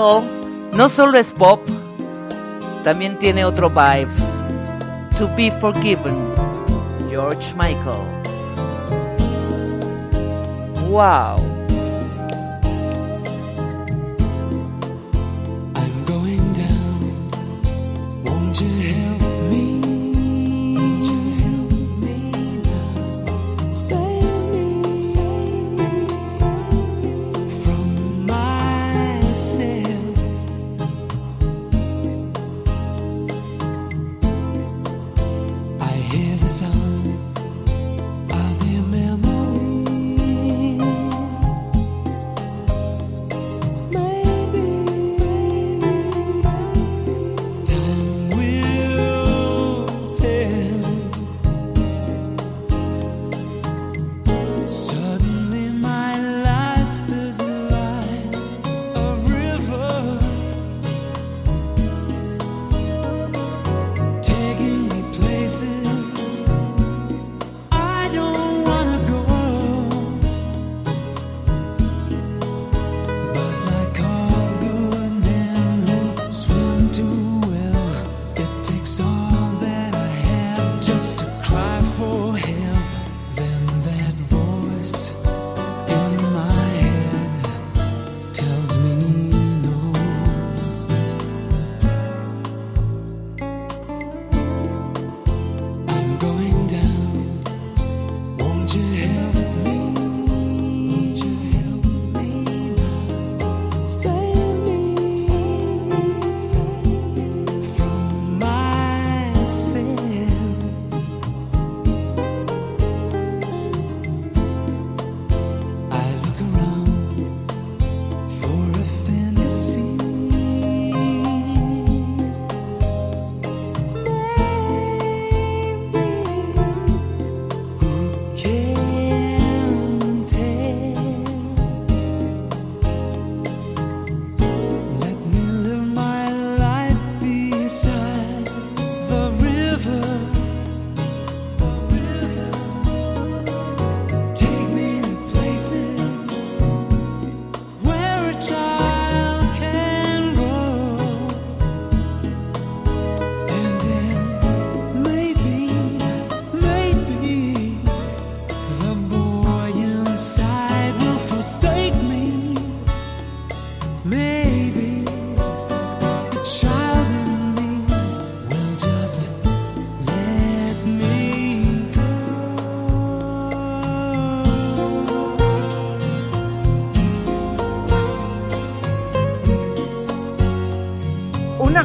No solo es pop, también tiene otro vibe. To be forgiven. George Michael. Wow.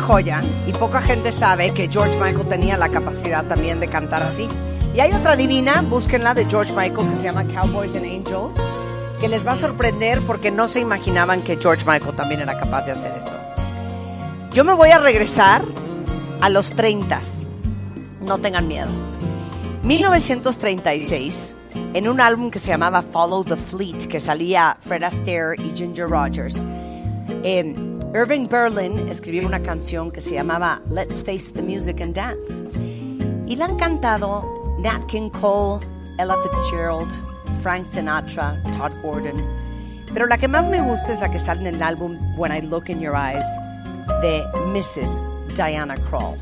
Joya, y poca gente sabe que George Michael tenía la capacidad también de cantar así. Y hay otra divina, búsquenla de George Michael que se llama Cowboys and Angels, que les va a sorprender porque no se imaginaban que George Michael también era capaz de hacer eso. Yo me voy a regresar a los 30. No tengan miedo. 1936, en un álbum que se llamaba Follow the Fleet, que salía Fred Astaire y Ginger Rogers, eh, Irving Berlin escribió una canción que se llamaba Let's Face the Music and Dance. Y la han cantado Nat King Cole, Ella Fitzgerald, Frank Sinatra, Todd Gordon. Pero la que más me gusta es la que sale en el álbum When I Look in Your Eyes de Mrs. Diana Krall.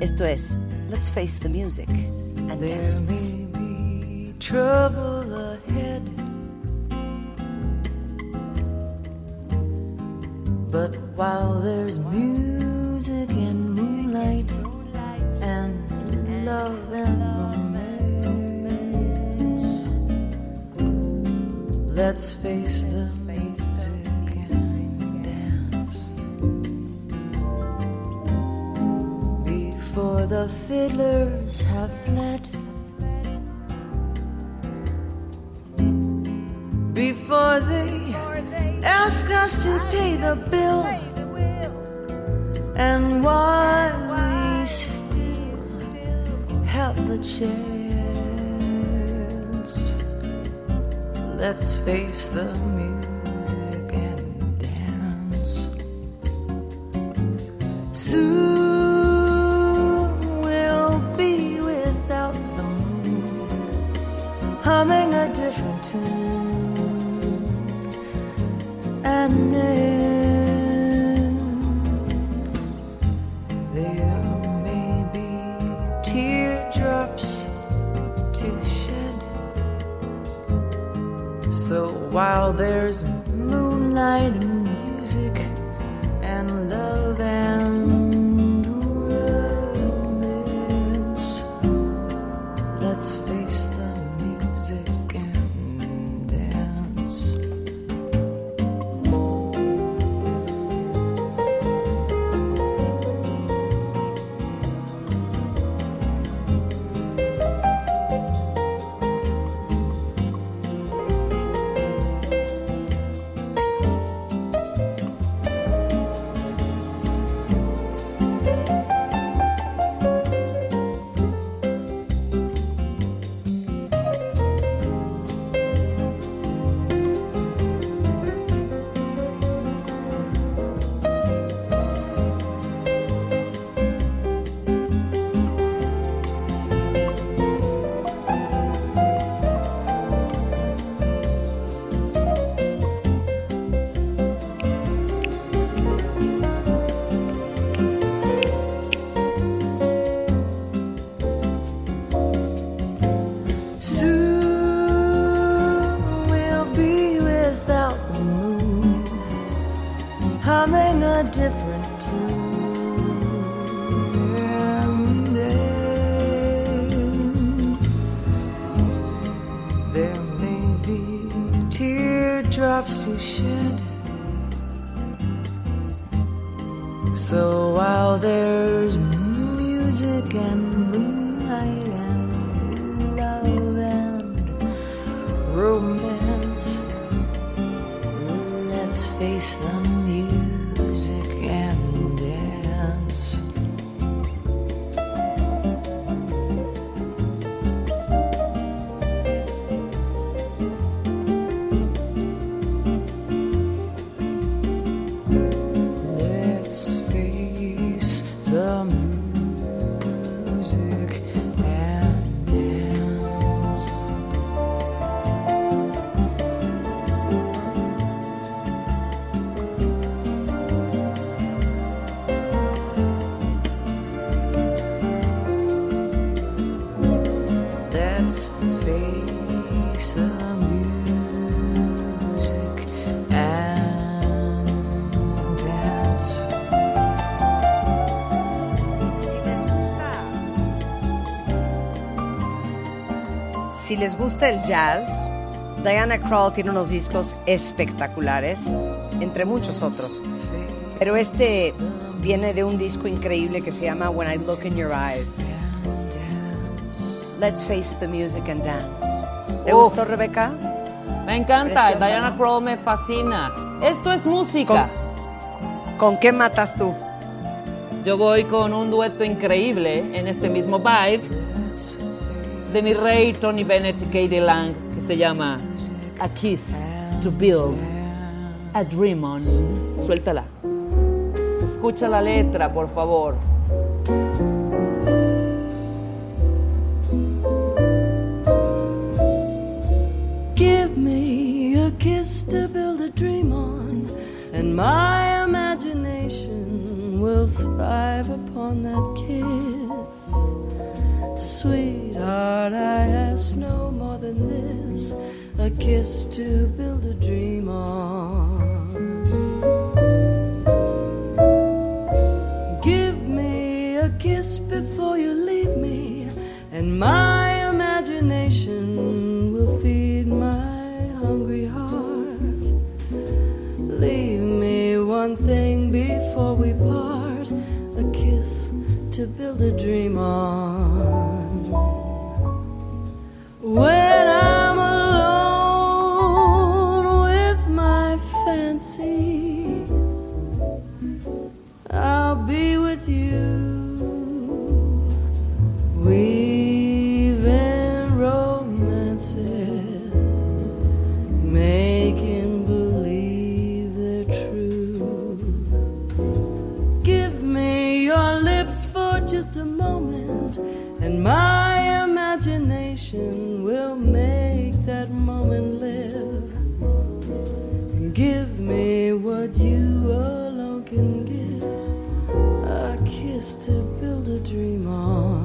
Esto es Let's Face the Music and Dance. There's music and moonlight and love and romance, let's face the music and dance. Before the fiddlers have fled. before they ask us to pay the bill. Chance, let's face the music Si les gusta el jazz, Diana Krall tiene unos discos espectaculares, entre muchos otros. Pero este viene de un disco increíble que se llama When I Look in Your Eyes. Let's face the music and dance. ¿Te Uf. gustó, Rebeca? Me encanta, Preciosa, Diana ¿no? Krall me fascina. Esto es música. ¿Con qué matas tú? Yo voy con un dueto increíble en este mismo vibe de mi rey Tony Bennett y Katie Lang que se llama A Kiss to Build a Dream On. Suéltala. Escucha la letra, por favor. Give me a kiss to build a dream on, and my imagination will thrive upon that kiss. Sweetheart, I ask no more than this a kiss to build a dream on. Give me a kiss before you leave me, and my imagination will feed my hungry heart. Leave me one thing before we part a kiss to build a dream on. Kiss to build a dream on.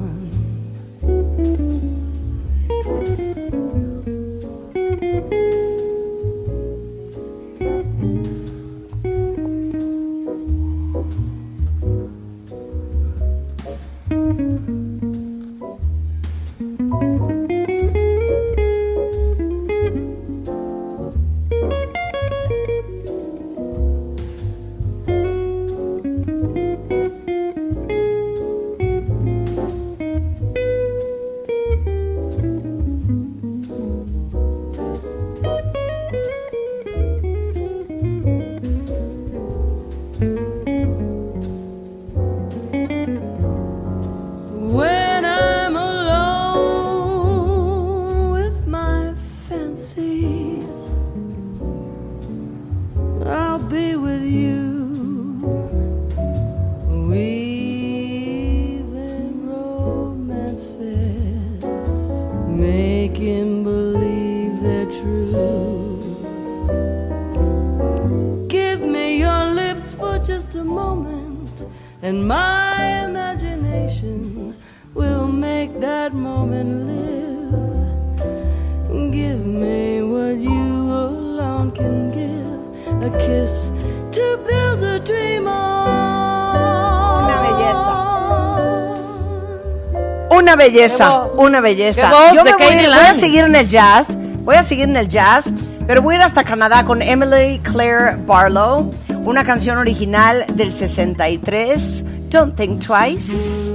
Belleza, una belleza. Yo me voy, voy a seguir en el jazz. Voy a seguir en el jazz, pero voy a ir hasta Canadá con Emily Claire Barlow, una canción original del 63, Don't Think Twice.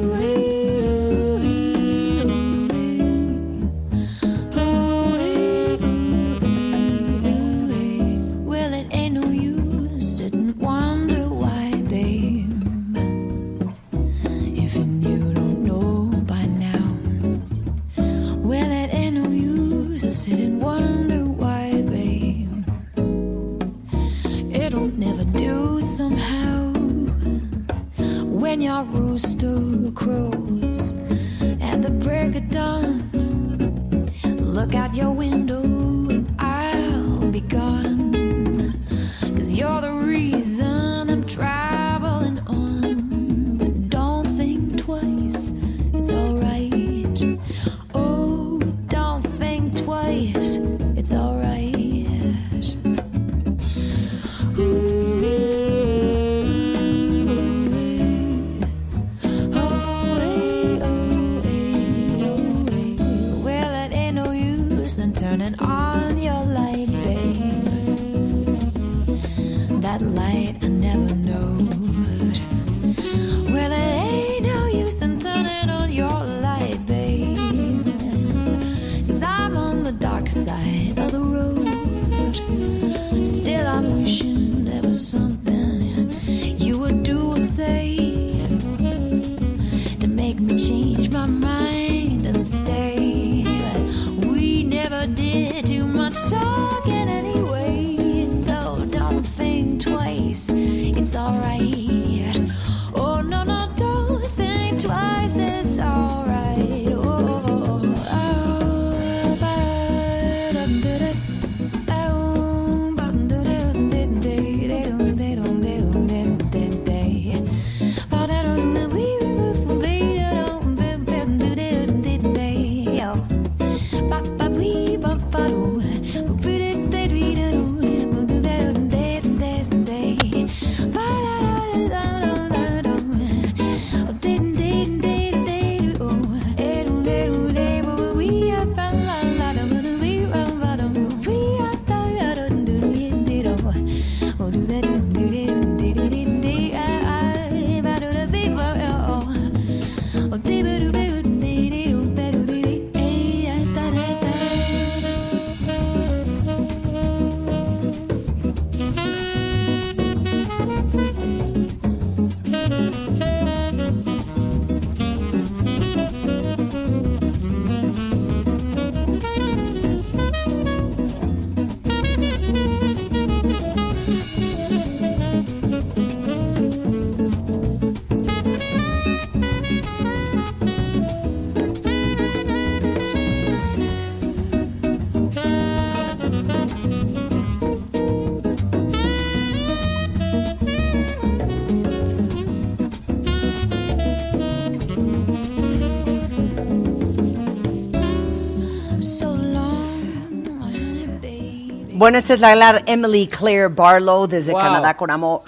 Bueno, esta es la gran Emily Claire Barlow desde Wow. Canadá con amor.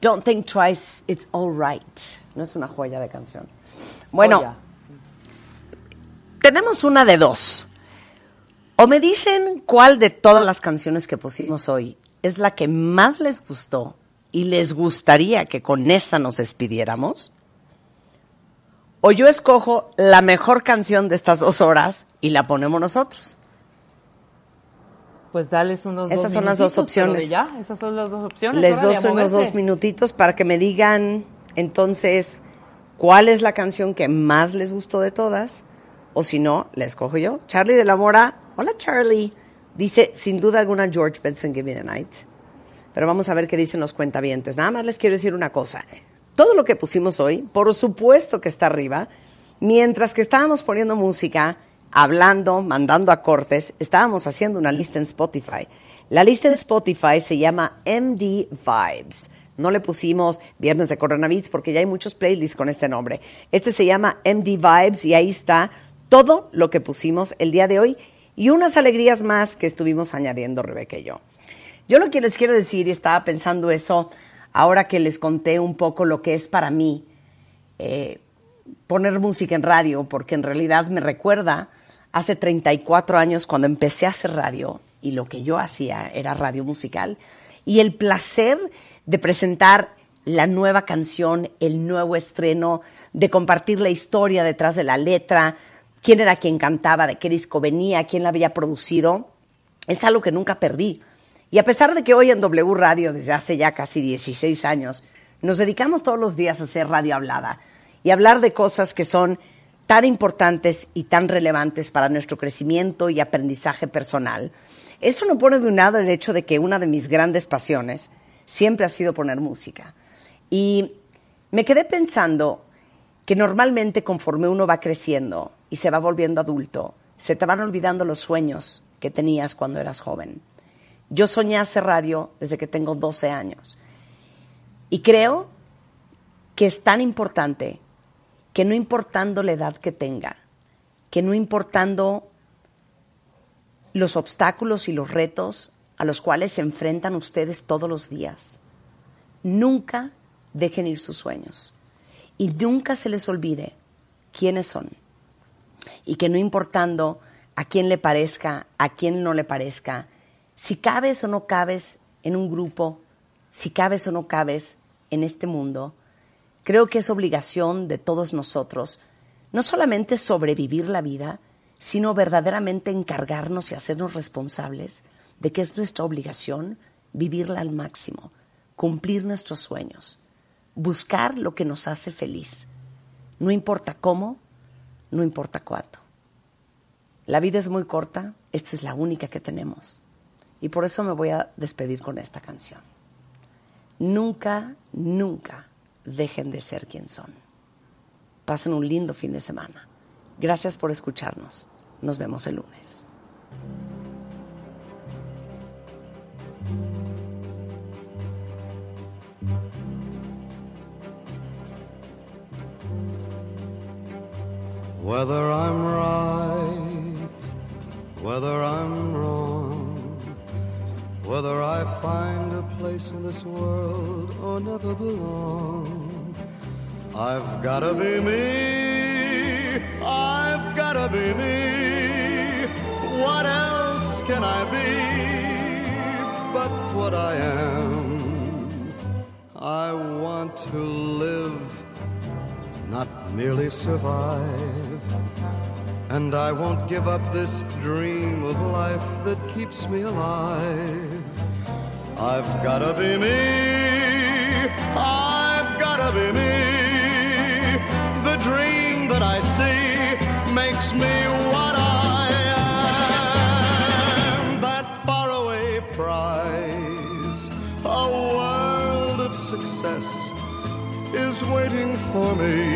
Don't think twice, it's all right. No es una joya de canción. Bueno, Joya. tenemos una de dos. O me dicen cuál de todas las canciones que pusimos hoy es la que más les gustó y les gustaría que con esa nos despidiéramos. O yo escojo la mejor canción de estas dos horas y la ponemos nosotros. Pues dales unos Esas dos son las dos opciones. ya, esas son las dos opciones. Les doy unos dos minutitos para que me digan entonces cuál es la canción que más les gustó de todas. O si no, la escojo yo. Charlie de la Mora. Hola Charlie. Dice, sin duda alguna, George Benson, Give Me the Night. Pero vamos a ver qué dicen los cuentavientes. Nada más les quiero decir una cosa. Todo lo que pusimos hoy, por supuesto que está arriba. Mientras que estábamos poniendo música, hablando, mandando acordes, estábamos haciendo una lista en Spotify. La lista en Spotify se llama MD Vibes. No le pusimos Viernes de Coronavirus porque ya hay muchos playlists con este nombre. Este se llama MD Vibes y ahí está todo lo que pusimos el día de hoy y unas alegrías más que estuvimos añadiendo Rebeca y yo. Yo lo que les quiero decir, y estaba pensando eso ahora que les conté un poco lo que es para mí eh, poner música en radio, porque en realidad me recuerda hace 34 años cuando empecé a hacer radio y lo que yo hacía era radio musical y el placer de presentar la nueva canción, el nuevo estreno, de compartir la historia detrás de la letra, quién era quien cantaba, de qué disco venía, quién la había producido, es algo que nunca perdí. Y a pesar de que hoy en W Radio, desde hace ya casi 16 años, nos dedicamos todos los días a hacer radio hablada y hablar de cosas que son tan importantes y tan relevantes para nuestro crecimiento y aprendizaje personal, eso no pone de un lado el hecho de que una de mis grandes pasiones siempre ha sido poner música. Y me quedé pensando que normalmente conforme uno va creciendo y se va volviendo adulto, se te van olvidando los sueños que tenías cuando eras joven. Yo soñé hacer radio desde que tengo 12 años. Y creo que es tan importante que no importando la edad que tenga, que no importando los obstáculos y los retos a los cuales se enfrentan ustedes todos los días, nunca dejen ir sus sueños y nunca se les olvide quiénes son. Y que no importando a quién le parezca, a quién no le parezca, si cabes o no cabes en un grupo, si cabes o no cabes en este mundo, creo que es obligación de todos nosotros no solamente sobrevivir la vida, sino verdaderamente encargarnos y hacernos responsables de que es nuestra obligación vivirla al máximo, cumplir nuestros sueños, buscar lo que nos hace feliz. No importa cómo, no importa cuánto. La vida es muy corta, esta es la única que tenemos. Y por eso me voy a despedir con esta canción. Nunca, nunca dejen de ser quien son. Pasen un lindo fin de semana. Gracias por escucharnos. Nos vemos el lunes. Whether I'm right, whether I'm wrong, whether I find a place in this world or never belong, I've gotta be me, I've gotta be me. What else can I be but what I am? I want to live not merely survive. And I won't give up this dream of life that keeps me alive. I've gotta be me, I've gotta be me. The dream that I see makes me what I am. That faraway prize, a world of success is waiting for me.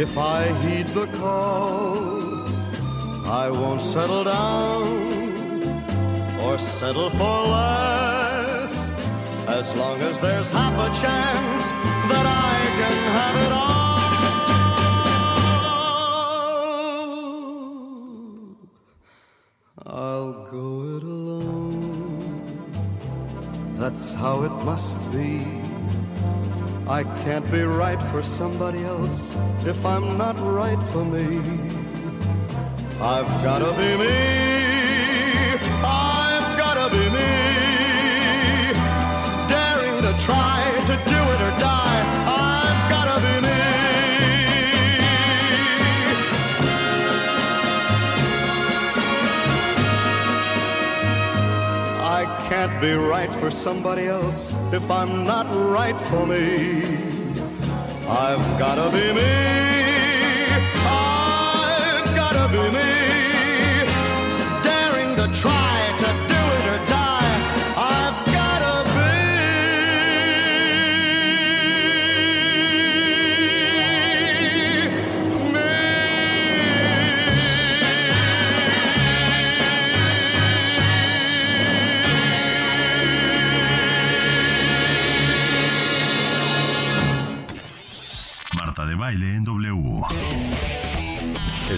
If I heed the call, I won't settle down or settle for less. As long as there's half a chance that I can have it all, I'll go it alone. That's how it must be. I can't be right for somebody else if I'm not right for me. I've gotta be me. Try to do it or die. I've gotta be me. I can't be right for somebody else if I'm not right for me. I've gotta be me. I've gotta be me.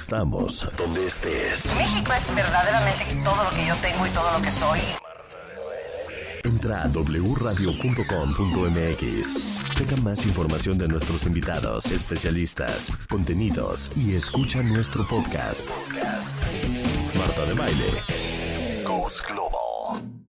Estamos donde estés. México es verdaderamente todo lo que yo tengo y todo lo que soy. Entra a wradio.com.mx. Checa más información de nuestros invitados, especialistas, contenidos y escucha nuestro podcast. Marta de Baile. Goes Glory.